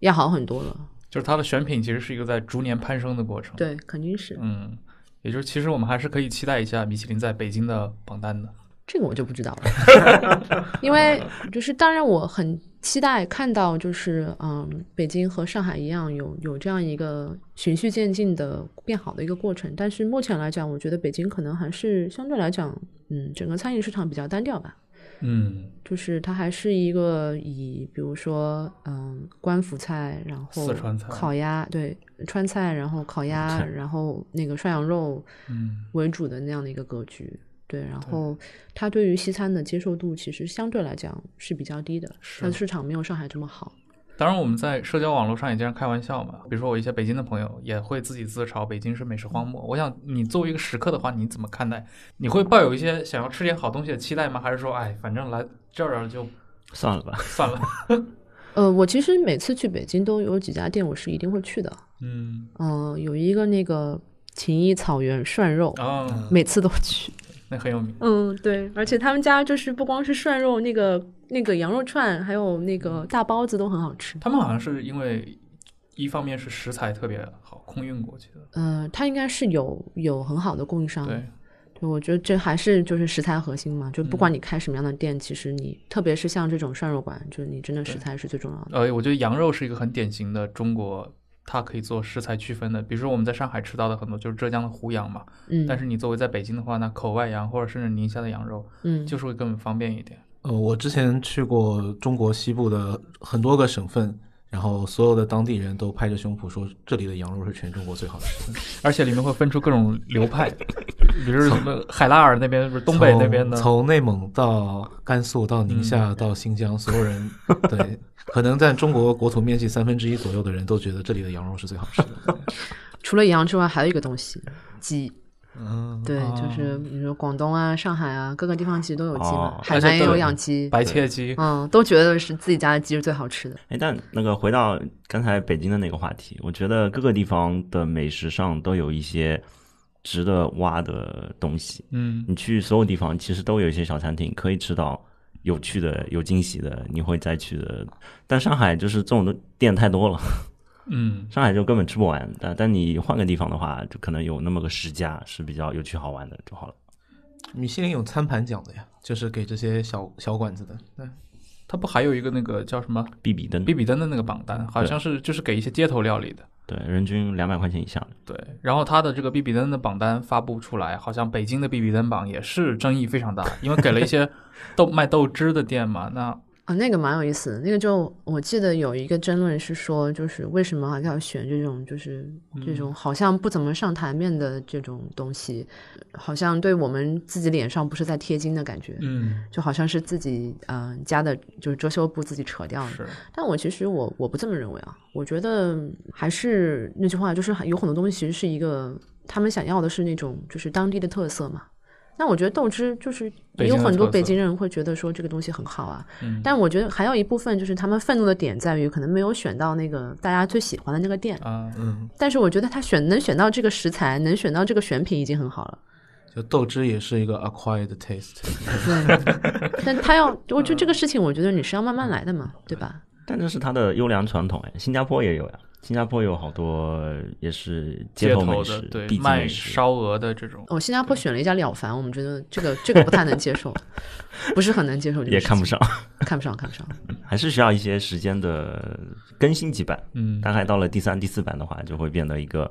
要好很多了。就是它的选品其实是一个在逐年攀升的过程。，对，肯定是嗯，也就是其实我们还是可以期待一下米其林在北京的榜单的。这个我就不知道了，因为就是当然我很期待看到就是嗯，北京和上海一样有有这样一个循序渐进的变好的一个过程，但是目前来讲，我觉得北京可能还是相对来讲，嗯，整个餐饮市场比较单调吧。嗯就是它还是一个以比如说嗯官府菜，然后四川菜烤鸭，对川菜，然后烤鸭，然后那个涮羊肉嗯为主的那样的一个格局。对，然后它对于西餐的接受度其实相对来讲是比较低的，它的市场没有上海这么好。当然，我们在社交网络上也经常开玩笑嘛。比如说，我一些北京的朋友也会自己自嘲北京是美食荒漠。我想，你作为一个食客的话，你怎么看待？你会抱有一些想要吃点好东西的期待吗？还是说，哎，反正来这儿就算了吧。算了？呃，我其实每次去北京都有几家店我是一定会去的。嗯嗯、有一个那个秦邑草原涮肉，啊，每次都去。那很有名。嗯，对，而且他们家就是不光是涮肉，那个那个羊肉串，还有那个大包子都很好吃。他们好像是因为一方面是食材特别好，空运过去的。呃，它应该是有有很好的供应商。对，对，我觉得这还是就是食材核心嘛，就不管你开什么样的店，其实你特别是像这种涮肉馆，就是你真的食材是最重要的。呃，我觉得羊肉是一个很典型的中国，它可以做食材区分的。比如说我们在上海吃到的很多就是浙江的湖羊嘛，嗯，但是你作为在北京的话，那口外羊或者甚至宁夏的羊肉，嗯，就是会更方便一点。呃，我之前去过中国西部的很多个省份，然后所有的当地人都拍着胸脯说这里的羊肉是全中国最好吃的。而且里面会分出各种流派，比如什么海拉尔那边，不是东北那边的，从从内蒙到甘肃到宁夏到新疆，所有人对 可能在中国国土面积三分之一左右的人都觉得这里的羊肉是最好吃的。除了羊之外，还有一个东西，鸡。嗯，对，哦就是比如说广东啊、上海啊，各个地方其实都有鸡嘛哦，海南也有养鸡，白切鸡。嗯，都觉得是自己家的鸡是最好吃的。哎，但那个回到刚才北京的那个话题，我觉得各个地方的美食上都有一些值得挖的东西。嗯你去所有地方，其实都有一些小餐厅可以吃到有趣的、有惊喜的，你会再去的。但上海就是这种的店太多了，嗯，上海就根本吃不完。但但你换个地方的话，就可能有那么个十家是比较有趣好玩的就好了。米其林有餐盘奖的呀，就是给这些小小馆子的。对，它不还有一个那个叫什么必比登比比登的那个榜单，好像是就是给一些街头料理的。对，人均两百块钱以下的。对，然后它的这个比比登的榜单发布出来，好像北京的比比登榜也是争议非常大，因为给了一些豆卖豆汁的店嘛，那啊，那个蛮有意思的。那个就我记得有一个争论是说，就是为什么要选这种就是这种好像不怎么上台面的这种东西，好像对我们自己脸上不是在贴金的感觉，嗯就好像是自己嗯、呃家的就是遮羞布自己扯掉但我其实我我不这么认为啊，我觉得还是那句话，就是有很多东西其实是一个他们想要的是那种就是当地的特色嘛。那我觉得豆汁就是也有很多北京人会觉得说这个东西很好啊，嗯。但我觉得还有一部分就是他们愤怒的点在于可能没有选到那个大家最喜欢的那个店，啊，嗯，但是我觉得他选能选到这个食材，能选到这个选品已经很好了。就豆汁也是一个 acquired taste。对，但他要，我觉得这个事情，我觉得你是要慢慢来的嘛，对吧？但这是它的优良传统哎，新加坡也有呀，新加坡有好多也是街街头美食的，对卖。烧鹅的这种，哦，新加坡选了一家了凡，我们觉得这个这个不太能接受，不是很能接受也看不上，看不上，看不上。还是需要一些时间的更新几版。嗯，大概到了第三、第四版的话，就会变得一个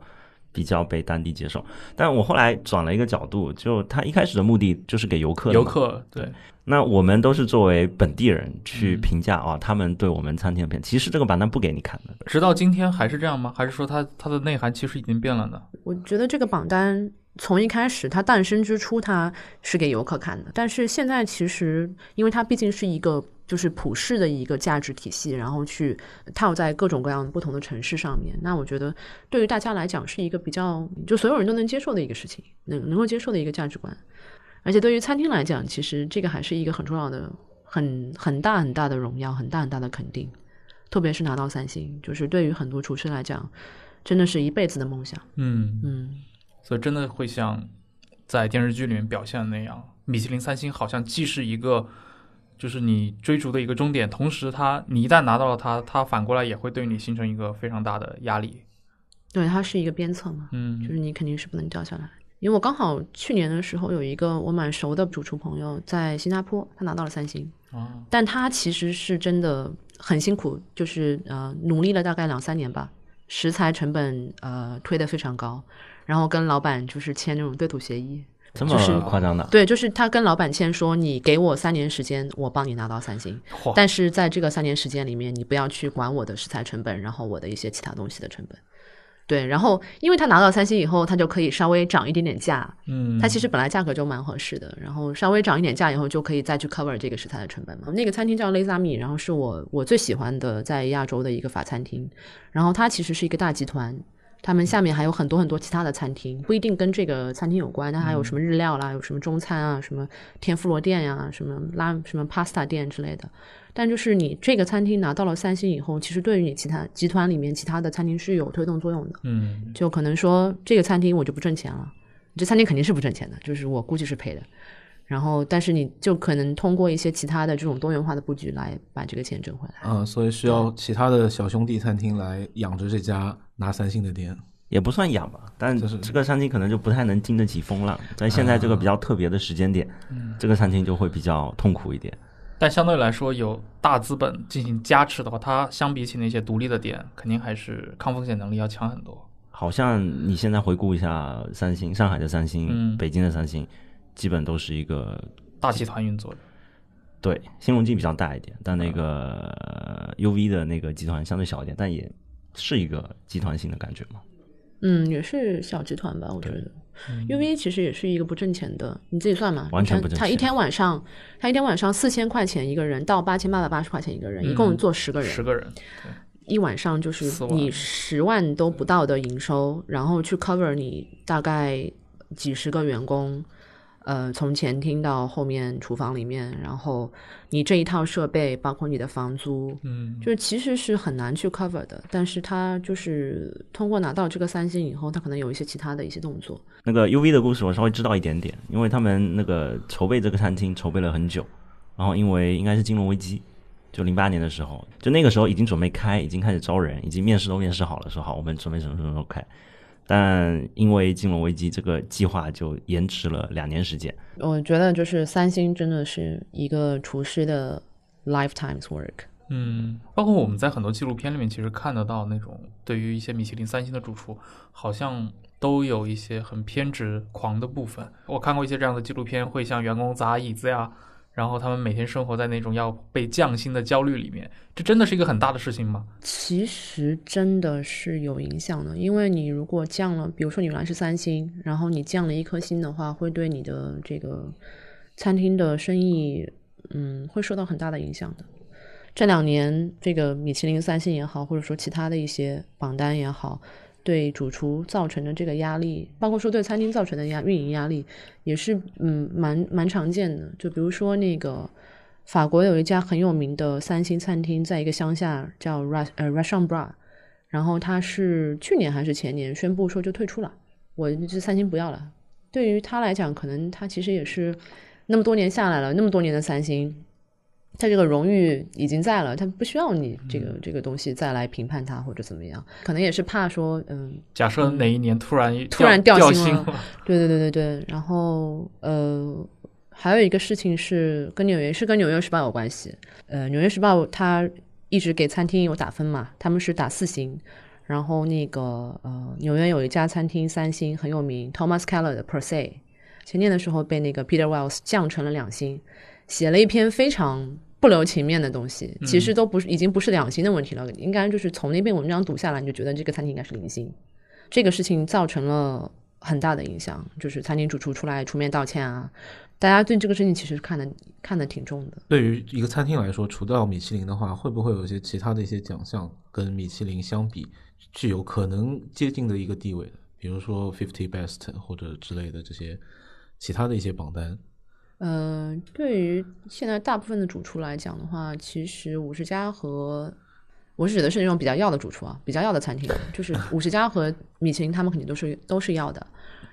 比较被当地接受。但我后来转了一个角度，就他一开始的目的就是给游客游客对，那我们都是作为本地人去嗯评价啊、他们对我们餐厅的评价。其实这个榜单不给你看的，直到今天还是这样吗？还是说它它的内涵其实已经变了呢？我觉得这个榜单从一开始它诞生之初，它是给游客看的，但是现在其实因为它毕竟是一个就是普世的一个价值体系，然后去套在各种各样不同的城市上面，那我觉得对于大家来讲是一个比较就所有人都能接受的一个事情，能能够接受的一个价值观。而且对于餐厅来讲，其实这个还是一个很重要的、很很大很大的荣耀，很大很大的肯定。特别是拿到三星，就是对于很多厨师来讲，真的是一辈子的梦想。嗯，嗯，所以真的会像在电视剧里面表现的那样，米其林三星好像既是一个。就是你追逐的一个终点，同时它你一旦拿到了它，它反过来也会对你形成一个非常大的压力。对，它是一个鞭策嘛，嗯就嗯是你肯定是不能掉下来。因为我刚好去年的时候有一个我蛮熟的主厨朋友在新加坡，他拿到了三星，啊，但他其实是真的很辛苦，就是呃努力了大概两三年吧，食材成本呃推得非常高，然后跟老板就是签那种对赌协议，这就是么夸张的？对，就是他跟老板签说，你给我三年时间，我帮你拿到三星，但是在这个三年时间里面，你不要去管我的食材成本，然后我的一些其他东西的成本。对，然后因为他拿到三星以后，他就可以稍微涨一点点价，嗯，他其实本来价格就蛮合适的，然后稍微涨一点价以后，就可以再去 cover 这个食材的成本嘛。那个餐厅叫 Lazami，然后是我我最喜欢的在亚洲的一个法餐厅，然后它其实是一个大集团。他们下面还有很多很多其他的餐厅，不一定跟这个餐厅有关，但还有什么日料啦，有什么中餐啊，什么天妇罗店呀、什么拉什么 pasta 店之类的。但就是你这个餐厅拿到了三星以后，其实对于你其他集团里面其他的餐厅是有推动作用的。嗯就可能说这个餐厅我就不挣钱了，这餐厅肯定是不挣钱的，就是我估计是赔的。然后，但是你就可能通过一些其他的这种多元化的布局来把这个钱挣回来。嗯，所以需要其他的小兄弟餐厅来养着这家拿三星的店。也不算养吧，但就是这个餐厅可能就不太能经得起风浪。在现在这个比较特别的时间点，这个餐厅就会比较痛苦一点。但相对来说，有大资本进行加持的话，它相比起那些独立的店，肯定还是抗风险能力要强很多。好像你现在回顾一下三星，上海的三星，嗯北京的三星，基本都是一个大集团运作的，对新鸿基比较大一点，但那个呃 UV 的那个集团相对小一点，但也是一个集团性的感觉嘛。嗯，也是小集团吧，我觉得。UV 其实也是一个不挣钱的，你自己算嘛。完全不挣钱。他一天晚上，他一天晚上四千块钱一个人到八千八百八十块钱一个人，一共做十个人，十个人，一晚上就是你十万都不到的营收，然后去 cover 你大概几十个员工，呃，从前厅到后面厨房里面，然后你这一套设备，包括你的房租，嗯，就是其实是很难去 cover 的。但是他就是通过拿到这个三星以后，他可能有一些其他的一些动作。那个 UV 的故事我稍微知道一点点，因为他们那个筹备这个餐厅筹备了很久，然后因为应该是金融危机，就零八年的时候，就那个时候已经准备开，已经开始招人，已经面试都面试好了，说好我们准备什么什么时候开，但因为金融危机，这个计划就延迟了两年时间。我觉得就是三星真的是一个厨师的 lifetime's work。嗯，包括我们在很多纪录片里面，其实看得到那种对于一些米其林三星的主厨，好像都有一些很偏执狂的部分。我看过一些这样的纪录片，会向员工砸椅子呀，然后他们每天生活在那种要被降薪的焦虑里面，这真的是一个很大的事情吗？其实真的是有影响的，因为你如果降了，比如说你原来是三星，然后你降了一颗星的话，会对你的这个餐厅的生意，嗯，会受到很大的影响的。这两年，这个米其林三星也好，或者说其他的一些榜单也好，对主厨造成的这个压力，包括说对餐厅造成的压运营压力，也是嗯蛮蛮常见的。就比如说那个法国有一家很有名的三星餐厅，在一个乡下叫 Ras 呃 Restaurant Bra，然后他是去年还是前年宣布说就退出了，我这三星不要了。对于他来讲，可能他其实也是那么多年下来了，那么多年的三星，他这个荣誉已经在了，他不需要你这个、这个东西再来评判他或者怎么样，可能也是怕说，嗯，假设哪一年突然突然掉掉星了星了，对对对对对，然后呃，还有一个事情是跟纽约是跟纽约时报有关系。呃，纽约时报它一直给餐厅有打分嘛，他们是打四星。然后那个呃，纽约有一家餐厅三星很有名，Thomas Keller 的 Per Se，前年的时候被那个 Peter Wells 降成了两星，写了一篇非常不留情面的东西，其实都不是已经不是两星的问题了，应该就是从那篇文章读下来，你就觉得这个餐厅应该是零星。这个事情造成了很大的影响，就是餐厅主厨出来出面道歉啊，大家对这个事情其实看的看的挺重的。对于一个餐厅来说，除掉米其林的话，会不会有一些其他的一些奖项跟米其林相比，具有可能接近的一个地位的？比如说 Fifty Best 或者之类的这些其他的一些榜单。呃，对于现在大部分的主厨来讲的话，其实五十家和我是指的是那种比较要的主厨啊，比较要的餐厅，就是五十家和米其林他们肯定都是都是要的，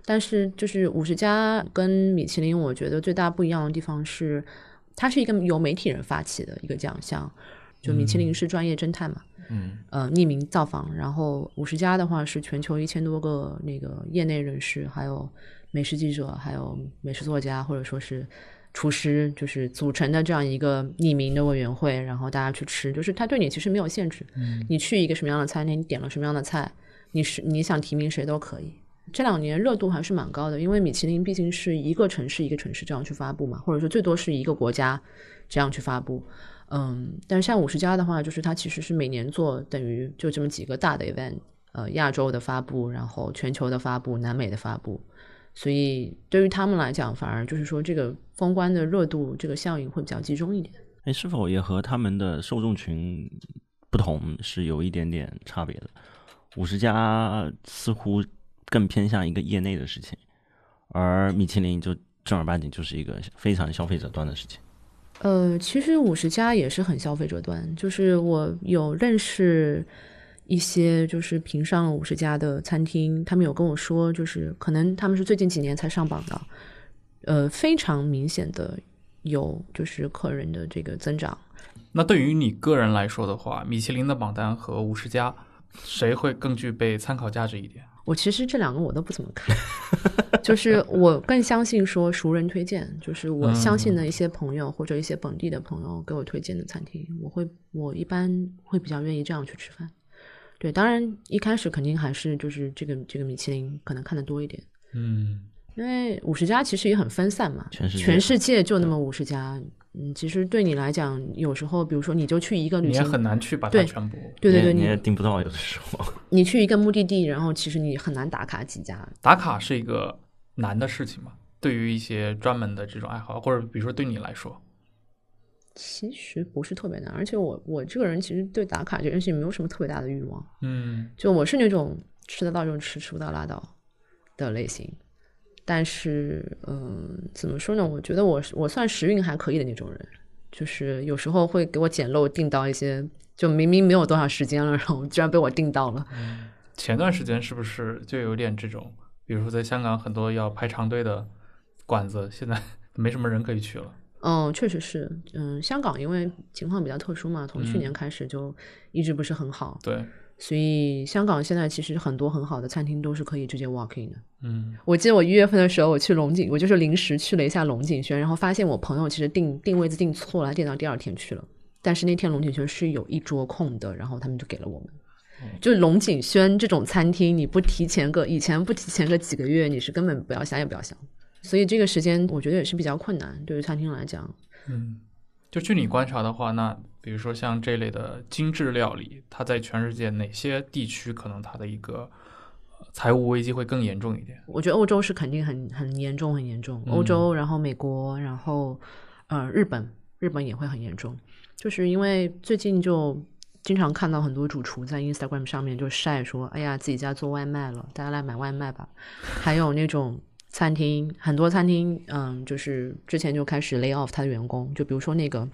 但是就是五十家跟米其林，我觉得最大不一样的地方是，它是一个由媒体人发起的一个奖项，就米其林是专业侦探嘛，嗯，呃，匿名造访，然后五十家的话是全球一千多个那个业内人士，还有美食记者，还有美食作家，或者说是厨师，就是组成的这样一个匿名的委员会，然后大家去吃，就是他对你其实没有限制，你去一个什么样的餐厅，你点了什么样的菜，你是你想提名谁都可以。这两年热度还是蛮高的，因为米其林毕竟是一个城市一个城市这样去发布嘛，或者说最多是一个国家这样去发布。嗯，但是像五十家的话，就是它其实是每年做等于就这么几个大的 event，呃，亚洲的发布，然后全球的发布，南美的发布，所以对于他们来讲，反而就是说这个封关的热度，这个效应会比较集中一点。哎，是否也和他们的受众群不同是有一点点差别的？五十家似乎更偏向一个业内的事情，而米其林就正儿八经就是一个非常消费者端的事情。呃，其实五十家也是很消费者端，就是我有认识一些就是评上了五十家的餐厅，他们有跟我说，就是可能他们是最近几年才上榜的，呃，非常明显的有就是客人的这个增长。那对于你个人来说的话，米其林的榜单和五十家，谁会更具备参考价值一点？我其实这两个我都不怎么看，就是我更相信说熟人推荐，就是我相信的一些朋友或者一些本地的朋友给我推荐的餐厅，我会我一般会比较愿意这样去吃饭。对，当然一开始肯定还是就是这个这个米其林可能看的多一点，嗯，因为五十家其实也很分散嘛，全世界全世界就那么五十家，嗯，其实对你来讲，有时候比如说你就去一个旅行，你也很难去把它对全部。对对对，你也订不到，有的时候。你去一个目的地，然后其实你很难打卡几家，打卡是一个难的事情嘛？对于一些专门的这种爱好，或者比如说对你来说，其实不是特别难，而且我我这个人其实对打卡这件事情没有什么特别大的欲望，嗯，就我是那种吃得到就吃，吃不到拉倒的类型。但是，嗯，怎么说呢？我觉得我我算时运还可以的那种人，就是有时候会给我捡漏订到一些，就明明没有多少时间了，然后居然被我订到了。前段时间是不是就有点这种？比如说在香港很多要排长队的馆子，现在 没什么人可以去了。嗯，确实是，嗯，香港因为情况比较特殊嘛，从去嗯年开始就一直不是很好，对，所以香港现在其实很多很好的餐厅都是可以直接 walk in 的。嗯，我记得我一月份的时候，我去龙井，我就是临时去了一下龙井轩，然后发现我朋友其实订订位子订错了，订到第二天去了。但是那天龙井轩是有一桌空的，然后他们就给了我们。就龙井轩这种餐厅，你不提前个以前不提前个几个月，你是根本不要想也不要想。所以这个时间我觉得也是比较困难，对于餐厅来讲。嗯，就据你观察的话，那比如说像这类的精致料理，它在全世界哪些地区可能它的一个呃财务危机会更严重一点？我觉得欧洲是肯定很很严重，很严重。嗯欧洲，然后美国，然后呃日本，日本也会很严重，就是因为最近就经常看到很多主厨在 Instagram 上面就晒说，哎呀，自己家做外卖了，大家来买外卖吧。还有那种餐厅，很多餐厅，嗯，就是之前就开始 lay off 他的员工，就比如说那个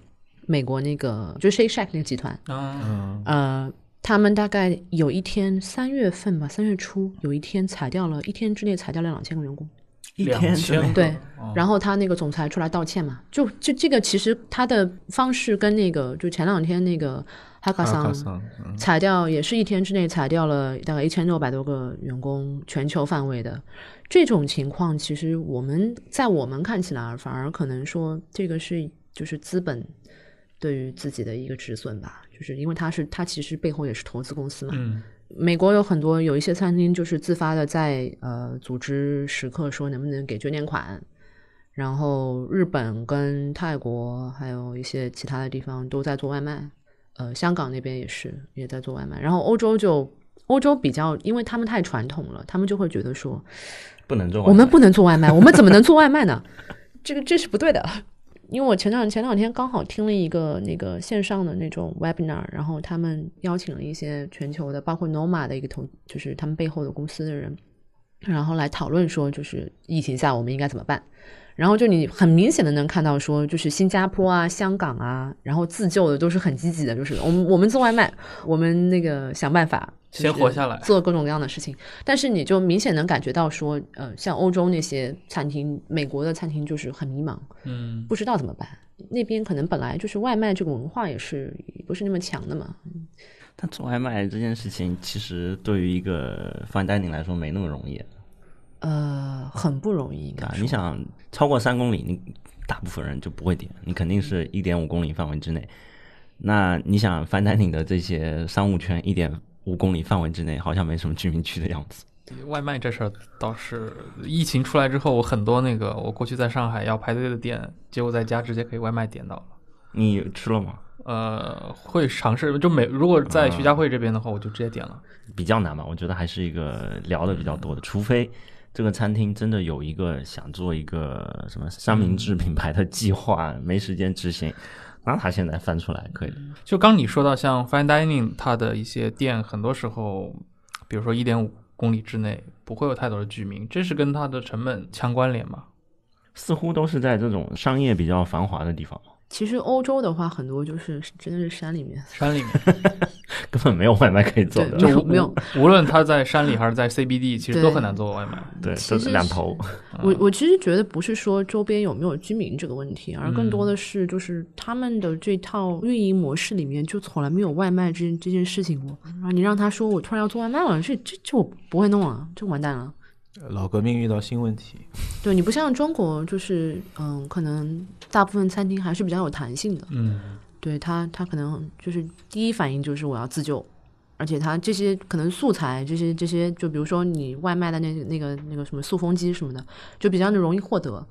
美国那个就 Shake Shack 那个集团，啊，嗯，呃，他们大概有一天三月份吧，三月初有一天裁掉了，一天之内裁掉了两千个员工。一两天之内。千对。哦。然后他那个总裁出来道歉嘛，就就这个其实他的方式跟那个就前两天那个哈卡卡桑裁掉也是一天之内裁掉了大概一千六百多个员工，全球范围的。这种情况，其实我们在我们看起来，反而可能说这个是就是资本对于自己的一个止损吧，就是因为它是它其实背后也是投资公司嘛，嗯。美国有很多有一些餐厅就是自发的在呃组织食客说能不能给捐点款，然后日本跟泰国还有一些其他的地方都在做外卖，呃，香港那边也是也在做外卖，然后欧洲就欧洲比较，因为他们太传统了，他们就会觉得说不能做外卖。我们不能做外卖，我们怎么能做外卖呢？这个这是不对的。因为我前两前两天刚好听了一个那个线上的那种 webinar，然后他们邀请了一些全球的，包括 Noma 的一个投，就是他们背后的公司的人，然后来讨论说，就是疫情下我们应该怎么办。然后就你很明显的能看到说，就是新加坡啊、香港啊，然后自救的都是很积极的，就是我们我们做外卖，我们那个想办法、先活下来做各种各样的事情。但是你就明显能感觉到说，呃，像欧洲那些餐厅，美国的餐厅就是很迷茫，嗯不知道怎么办。那边可能本来就是外卖这个文化也是不是那么强的嘛，但做外卖这件事情，其实对于一个 fine dining 来说没那么容易呃，很不容易，应该啊。你想超过三公里，你大部分人就不会点，你肯定是一点五公里范围之内。那你想 fine dining 的这些商务圈，一点五公里范围之内好像没什么居民区的样子。外卖这事儿倒是疫情出来之后，我很多那个我过去在上海要排队的店，结果在家直接可以外卖点到了。你吃了吗？呃，会尝试就每如果在徐家汇这边的话，我就直接点了。比较难吧，我觉得还是一个聊的比较多的，除非这个餐厅真的有一个想做一个什么三明治品牌的计划，没时间执行，那他现在翻出来可以。就刚你说到像 fine dining，它的一些店，很多时候，比如说一点五公里之内不会有太多的居民，这是跟它的成本相关联吗？似乎都是在这种商业比较繁华的地方，其实欧洲的话，很多就是真的是山里面，山里面 根本没有外卖可以做的。就 没有无无论他在山里还是在 CBD，其实都很难做外卖。对，其都是两头。我我其实觉得不是说周边有没有居民这个问题，而更多的是就是他们的这套运营模式里面就从来没有外卖这这件事情过。然后你让他说我突然要做外卖了，这这这我不会弄啊，这完蛋了。老革命遇到新问题，对你不像中国，就是嗯，可能大部分餐厅还是比较有弹性的。嗯，对他，他可能就是第一反应就是我要自救，而且他这些可能素材，这些这些，就比如说你外卖的那那个那个什么塑封机什么的，就比较的容易获得。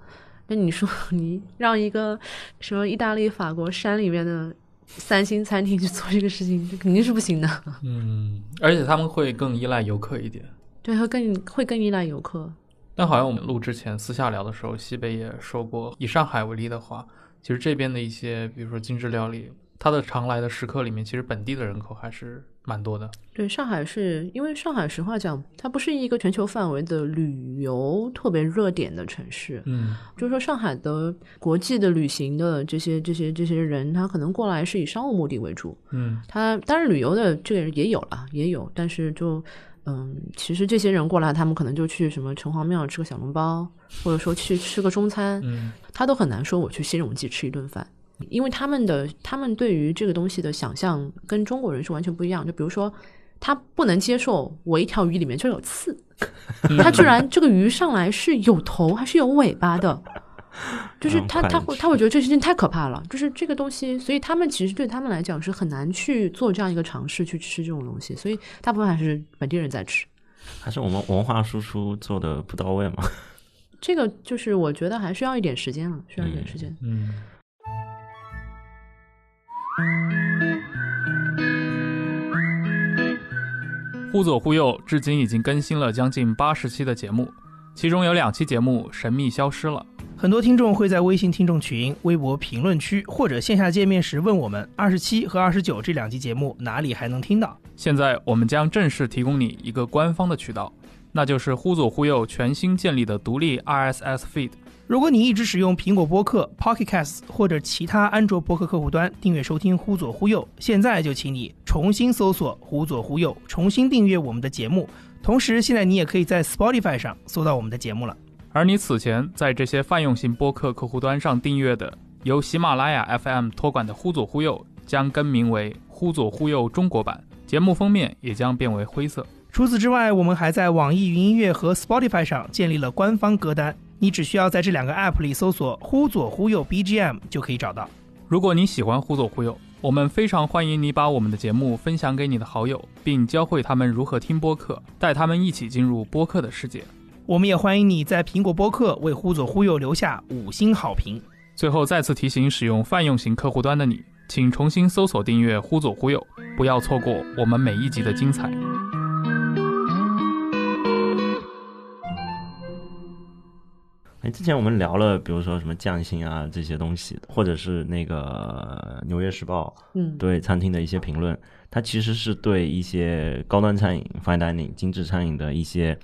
那你说你让一个什么意大利、法国山里面的三星餐厅去做这个事情，这肯定是不行的。嗯，而且他们会更依赖游客一点。对，会更会更依赖游客。但好像我们录之前私下聊的时候，西北也说过，以上海为例的话，其实这边的一些，比如说精致料理，它的常来的食客里面，其实本地的人口还是蛮多的。对，上海是因为上海，实话讲，它不是一个全球范围的旅游特别热点的城市。嗯就是说，上海的国际的旅行的这些这些这些人，他可能过来是以商务目的为主。嗯他当然旅游的这个人也有了，也有，但是就嗯，其实这些人过来，他们可能就去什么城隍庙吃个小笼包，或者说去吃个中餐，嗯他都很难说我去新荣记吃一顿饭，因为他们的他们对于这个东西的想象跟中国人是完全不一样。就比如说，他不能接受我一条鱼里面就有刺，他居然这个鱼上来是有头还是有尾巴的。就是嗯他他会他会觉得这事情太可怕了，就是这个东西，所以他们其实对他们来讲是很难去做这样一个尝试去吃这种东西，所以大部分还是本地人在吃。还是我们文化输出做的不到位嘛？这个就是我觉得还需要一点时间了，需要一点时间。嗯。忽左忽右至今已经更新了将近八十期的节目，其中有两期节目神秘消失了，很多听众会在微信听众群、微博评论区或者线下见面时问我们：二十七和二十九这两期节目哪里还能听到？现在我们将正式提供你一个官方的渠道，那就是忽左忽右全新建立的独立 RSS feed。如果你一直使用苹果播客、Pocket Casts 或者其他安卓播客客户端订阅收听《忽左忽右》，现在就请你重新搜索“忽左忽右”，重新订阅我们的节目。同时，现在你也可以在 Spotify 上搜到我们的节目了。而你此前在这些泛用型播客客户端上订阅的由喜马拉雅 FM 托管的《忽左忽右》将更名为《忽左忽右中国版》，节目封面也将变为灰色。除此之外，我们还在网易云音乐和 Spotify 上建立了官方歌单，你只需要在这两个 App 里搜索“忽左忽右 BGM” 就可以找到。如果你喜欢《忽左忽右》，我们非常欢迎你把我们的节目分享给你的好友，并教会他们如何听播客，带他们一起进入播客的世界。我们也欢迎你在苹果播客为《忽左忽右》留下五星好评。最后再次提醒使用泛用型客户端的你，请重新搜索订阅《忽左忽右》，不要错过我们每一集的精彩。哎，之前我们聊了，比如说什么匠心啊这些东西，或者是那个《纽约时报》嗯，对餐厅的一些评论，它其实是对一些高端餐饮、fine dining、精致餐饮的一些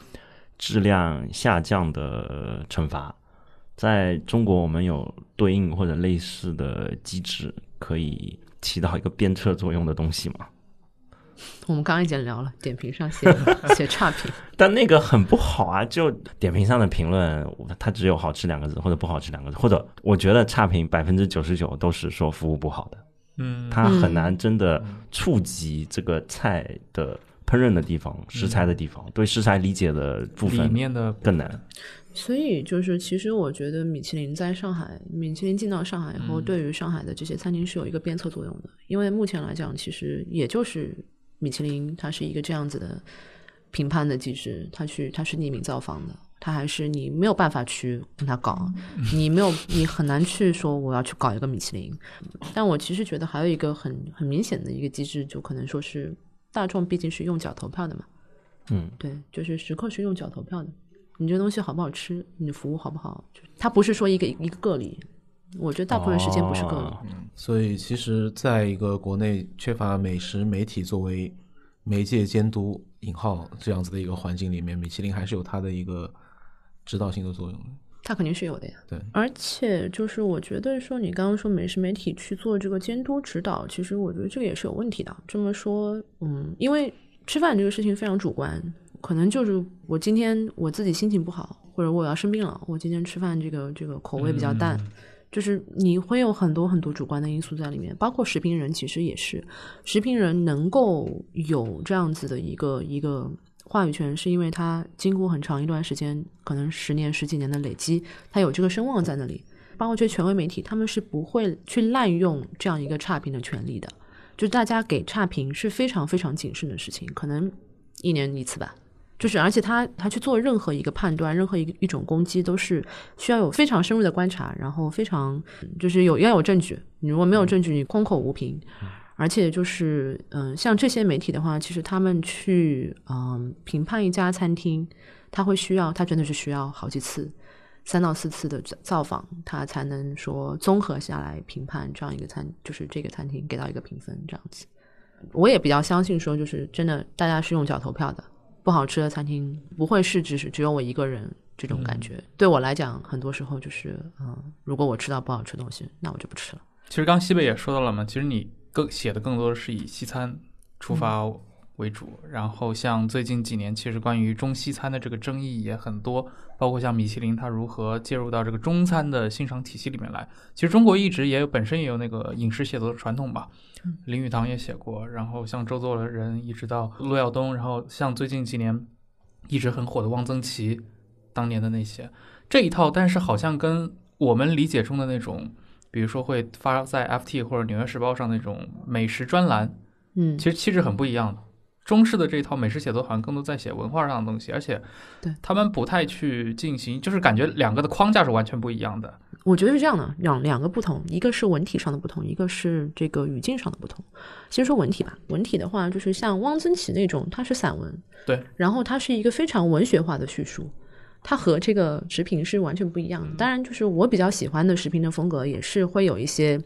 质量下降的惩罚。在中国，我们有对应或者类似的机制，可以起到一个鞭策作用的东西吗？我们刚刚已经聊了，点评上写 写差评，但那个很不好啊！就点评上的评论，它只有好吃两个字，或者不好吃两个字，或者我觉得差评百分之九十九都是说服务不好的，嗯，它很难真的触及这个菜的烹饪的地方、食材的地方，对食材理解的部分里分面的更难。所以就是，其实我觉得米其林在上海，米其林进到上海以嗯后，对于上海的这些餐厅是有一个鞭策作用的。因为目前来讲，其实也就是米其林它是一个这样子的评判的机制，它去它是匿名造访的，它还是你没有办法去跟他搞，你没有 你很难去说我要去搞一个米其林。但我其实觉得还有一个很很明显的一个机制，就可能说是大众毕竟是用脚投票的嘛，嗯，对，就是食客是用脚投票的。你这东西好不好吃，你的服务好不好，就它不是说一个一个个例。我觉得大部分时间不是个例。哦所以其实，在一个国内缺乏美食媒体作为媒介监督（引号）这样子的一个环境里面，米其林还是有它的一个指导性的作用的。它肯定是有的呀。对，而且就是我觉得说，你刚刚说美食媒体去做这个监督指导，其实我觉得这个也是有问题的。这么说，嗯，因为吃饭这个事情非常主观，可能就是我今天我自己心情不好，或者我要生病了，我今天吃饭这个这个口味比较淡。就是你会有很多很多主观的因素在里面，包括食评人，其实也是，食评人能够有这样子的一个一个话语权，是因为他经过很长一段时间，可能十年十几年的累积，他有这个声望在那里。包括这些权威媒体，他们是不会去滥用这样一个差评的权利的。就是大家给差评是非常非常谨慎的事情，可能一年一次吧。就是，而且他他去做任何一个判断，任何一一种攻击，都是需要有非常深入的观察，然后非常就是有要有证据。你如果没有证据，你空口无凭。而且就是，嗯、像这些媒体的话，其实他们去嗯、评判一家餐厅，他会需要，他真的是需要好几次，三到四次的造造访，他才能说综合下来评判这样一个餐，就是这个餐厅给到一个评分这样子。我也比较相信说，就是真的大家是用脚投票的。不好吃的餐厅不会是只是只有我一个人这种感觉。对我来讲，很多时候就是，嗯，如果我吃到不好吃的东西，那我就不吃了。其实刚刚西北也说到了嘛，其实你更写的更多的是以西餐出发为主，然后像最近几年，其实关于中西餐的这个争议也很多，包括像米其林它如何介入到这个中餐的欣赏体系里面来。其实中国一直也有本身也有那个饮食写作的传统吧，林语堂也写过，然后像周作人一直到陆耀东，然后像最近几年一直很火的汪曾祺，当年的那些这一套，但是好像跟我们理解中的那种。比如说会发在 FT 或者纽约时报上那种美食专栏，嗯，其实气质很不一样的。中式的这一套美食写作好像更多在写文化上的东西，而且对他们不太去进行，就是感觉两个的框架是完全不一样的。我觉得是这样的，两两个不同，一个是文体上的不同，一个是这个语境上的不同。先说文体吧，文体的话，就是像汪曾祺那种，他是散文，对，然后他是一个非常文学化的叙述。它和这个食评是完全不一样的。当然，就是我比较喜欢的食评的风格，也是会有一些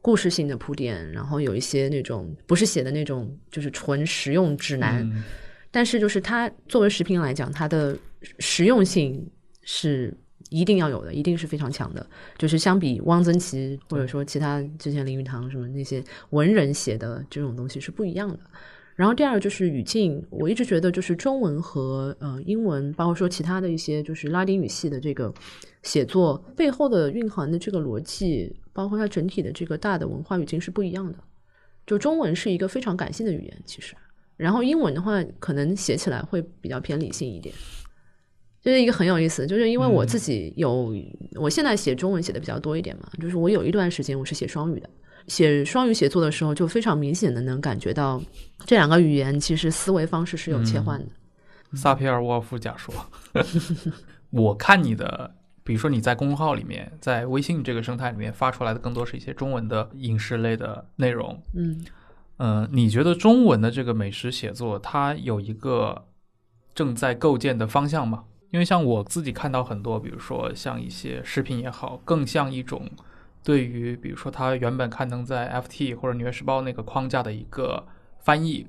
故事性的铺垫，然后有一些那种不是写的那种就是纯实用指南。嗯但是就是它作为食品来讲，它的实用性是一定要有的，一定是非常强的。就是相比汪曾祺或者说其他之前林语堂什么那些文人写的这种东西是不一样的。然后第二个就是语境，我一直觉得就是中文和呃英文，包括说其他的一些就是拉丁语系的这个写作背后的蕴含的这个逻辑，包括它整体的这个大的文化语境是不一样的。就中文是一个非常感性的语言，其实。然后英文的话，可能写起来会比较偏理性一点，这是一个很有意思，就是因为我自己有，我现在写中文写的比较多一点嘛，就是我有一段时间我是写双语的，写双语写作的时候，就非常明显的能感觉到这两个语言其实思维方式是有切换的。萨皮尔沃尔夫假说，我看你的，比如说你在公众号里面，在微信这个生态里面发出来的，更多是一些中文的影视类的内容。嗯嗯，你觉得中文的这个美食写作，它有一个正在构建的方向吗？因为像我自己看到很多，比如说像一些视频也好，更像一种对于比如说它原本刊登在 FT 或者纽约时报那个框架的一个翻译。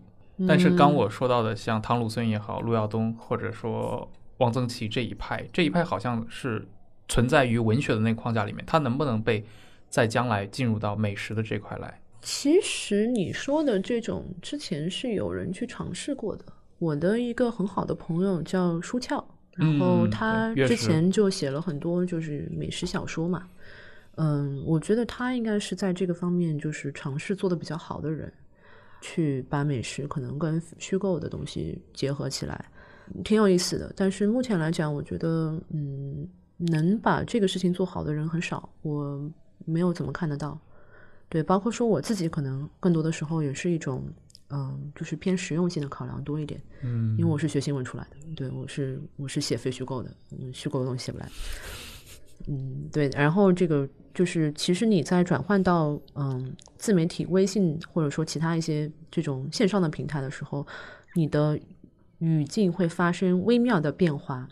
但是刚我说到的，像唐鲁孙也好，陆耀东或者说汪曾祺这一派，这一派好像是存在于文学的那个框架里面，它能不能被在将来进入到美食的这块来？其实你说的这种之前是有人去尝试过的。我的一个很好的朋友叫舒翘，然后嗯他之前就写了很多就是美食小说嘛。嗯，我觉得他应该是在这个方面就是尝试做的比较好的人，去把美食可能跟虚构的东西结合起来，挺有意思的。但是目前来讲，我觉得嗯，能把这个事情做好的人很少，我没有怎么看得到。对，包括说我自己可能更多的时候也是一种，嗯，就是偏实用性的考量多一点，嗯因为我是学新闻出来的，对我是我是写非虚构的，嗯，虚构的东西写不来，嗯，对，然后这个就是其实你在转换到嗯自媒体、微信或者说其他一些这种线上的平台的时候，你的语境会发生微妙的变化。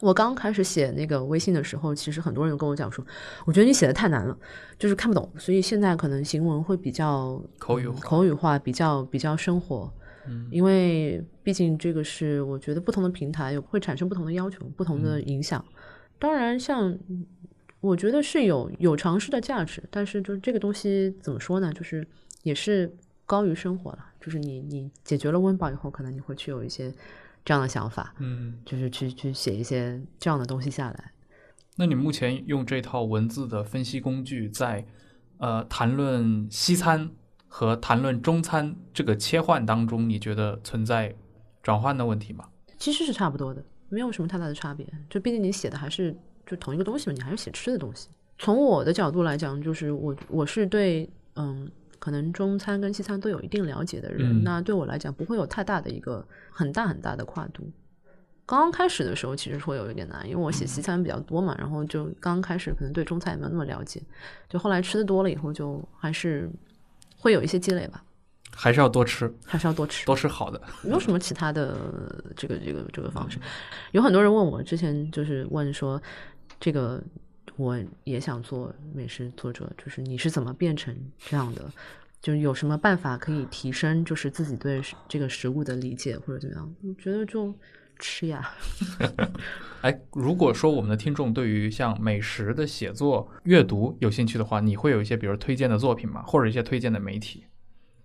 我刚开始写那个微信的时候，其实很多人跟我讲说，我觉得你写的太难了，就是看不懂，所以现在可能行文会比较口语口语化，比较比较生活。嗯因为毕竟这个是我觉得不同的平台有会产生不同的要求、不同的影响。当然，像我觉得是有有尝试的价值，但是就是这个东西怎么说呢？就是也是高于生活了。就是你你解决了温饱以后，可能你会去有一些这样的想法，嗯，就是去去写一些这样的东西下来。那你目前用这套文字的分析工具在，呃谈论西餐和谈论中餐这个切换当中，你觉得存在转换的问题吗？其实是差不多的，没有什么太大的差别。就毕竟你写的还是就同一个东西嘛，你还是写吃的东西。从我的角度来讲，就是我我是对嗯，可能中餐跟西餐都有一定了解的人，嗯那对我来讲不会有太大的一个很大很大的跨度。刚刚开始的时候其实会有一点难，因为我写西餐比较多嘛，然后就刚刚开始可能对中餐也没有那么了解，就后来吃的多了以后，就还是会有一些积累吧，还是要多吃，还是要多吃。多吃好的。没有什么其他的这个这个这个方式。有很多人问我，之前就是问说，这个我也想做美食作者，就是你是怎么变成这样的？就有什么办法可以提升，就是自己对这个食物的理解或者怎么样？我觉得就吃呀，哎，如果说我们的听众对于像美食的写作、阅读有兴趣的话，你会有一些比如推荐的作品吗？或者一些推荐的媒体？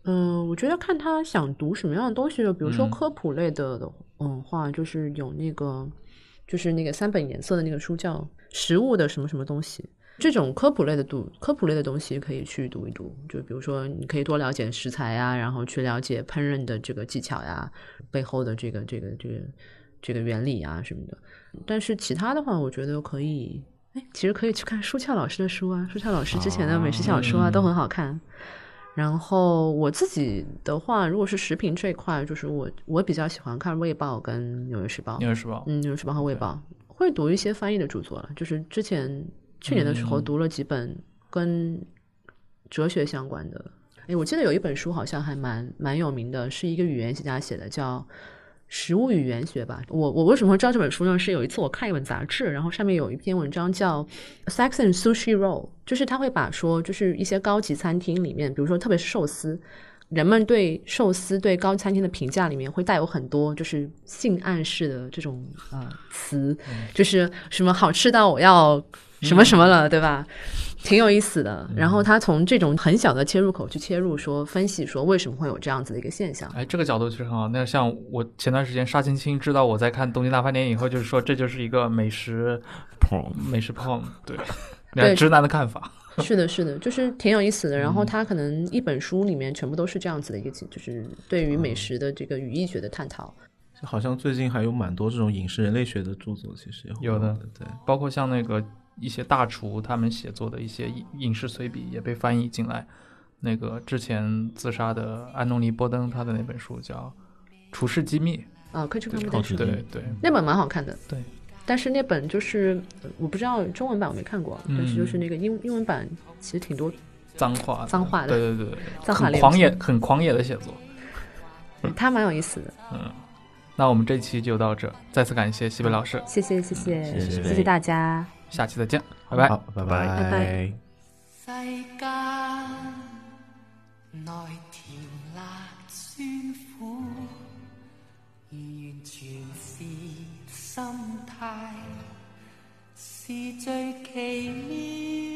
嗯，我觉得看他想读什么样的东西，就比如说嗯科普类的的嗯话，就是有那个就是那个三本颜色的那个书叫《食物的什么什么东西》。这种科普类的读科普类的东西可以去读一读，就比如说你可以多了解食材呀，然后去了解烹饪的这个技巧呀，背后的这个这个这个这个原理啊什么的。但是其他的话，我觉得可以，哎，其实可以去看舒翘老师的书啊，舒翘老师之前的美食小说啊、都很好看。然后我自己的话，如果是食品这一块，就是我我比较喜欢看《卫报》跟《纽约时报》。纽约时报。嗯，《纽约时报》和《卫报》会读一些翻译的著作了，就是之前去年的时候嗯读了几本跟哲学相关的。哎，我记得有一本书好像还蛮蛮有名的，是一个语言学家写的，叫《食物语言学吧。我我为什么会知道这本书呢？是有一次我看一本杂志，然后上面有一篇文章叫《Saxon Sushi Roll》，就是他会把说，就是一些高级餐厅里面，比如说特别是寿司，人们对寿司对高级餐厅的评价里面会带有很多就是性暗示的这种呃词，就是什么好吃到我要什么什么了，对吧？挺有意思的。然后他从这种很小的切入口去切入，说分析说为什么会有这样子的一个现象。哎，这个角度其实很好。那像我前段时间沙青青知道我在看《东京大饭店》以后，就是说这就是一个美食砰美食碰，对，对直男的看法。是的，是的，就是挺有意思的。然后他可能一本书里面全部都是这样子的一个，就是对于美食的这个语义学的探讨。好像最近还有蛮多这种饮食人类学的著作，其实也会有的对，包括像那个一些大厨他们写作的一些影视随笔也被翻译进来。那个之前自杀的安东尼·波登，他的那本书叫《厨师机密》，啊，可以去看看。对对，那本蛮好看的。对，但是那本就是我不知道中文版我没看过，但是就是那个英英文版其实挺多脏话，脏话的。对对对，很狂野，很狂野的写作。他蛮有意思的。嗯，那我们这期就到这，再次感谢西北老师。谢谢谢谢谢谢谢谢大家。下期再见，拜拜。好，拜拜拜拜世間內甜辣酸苦，完全是心態，是最奇妙。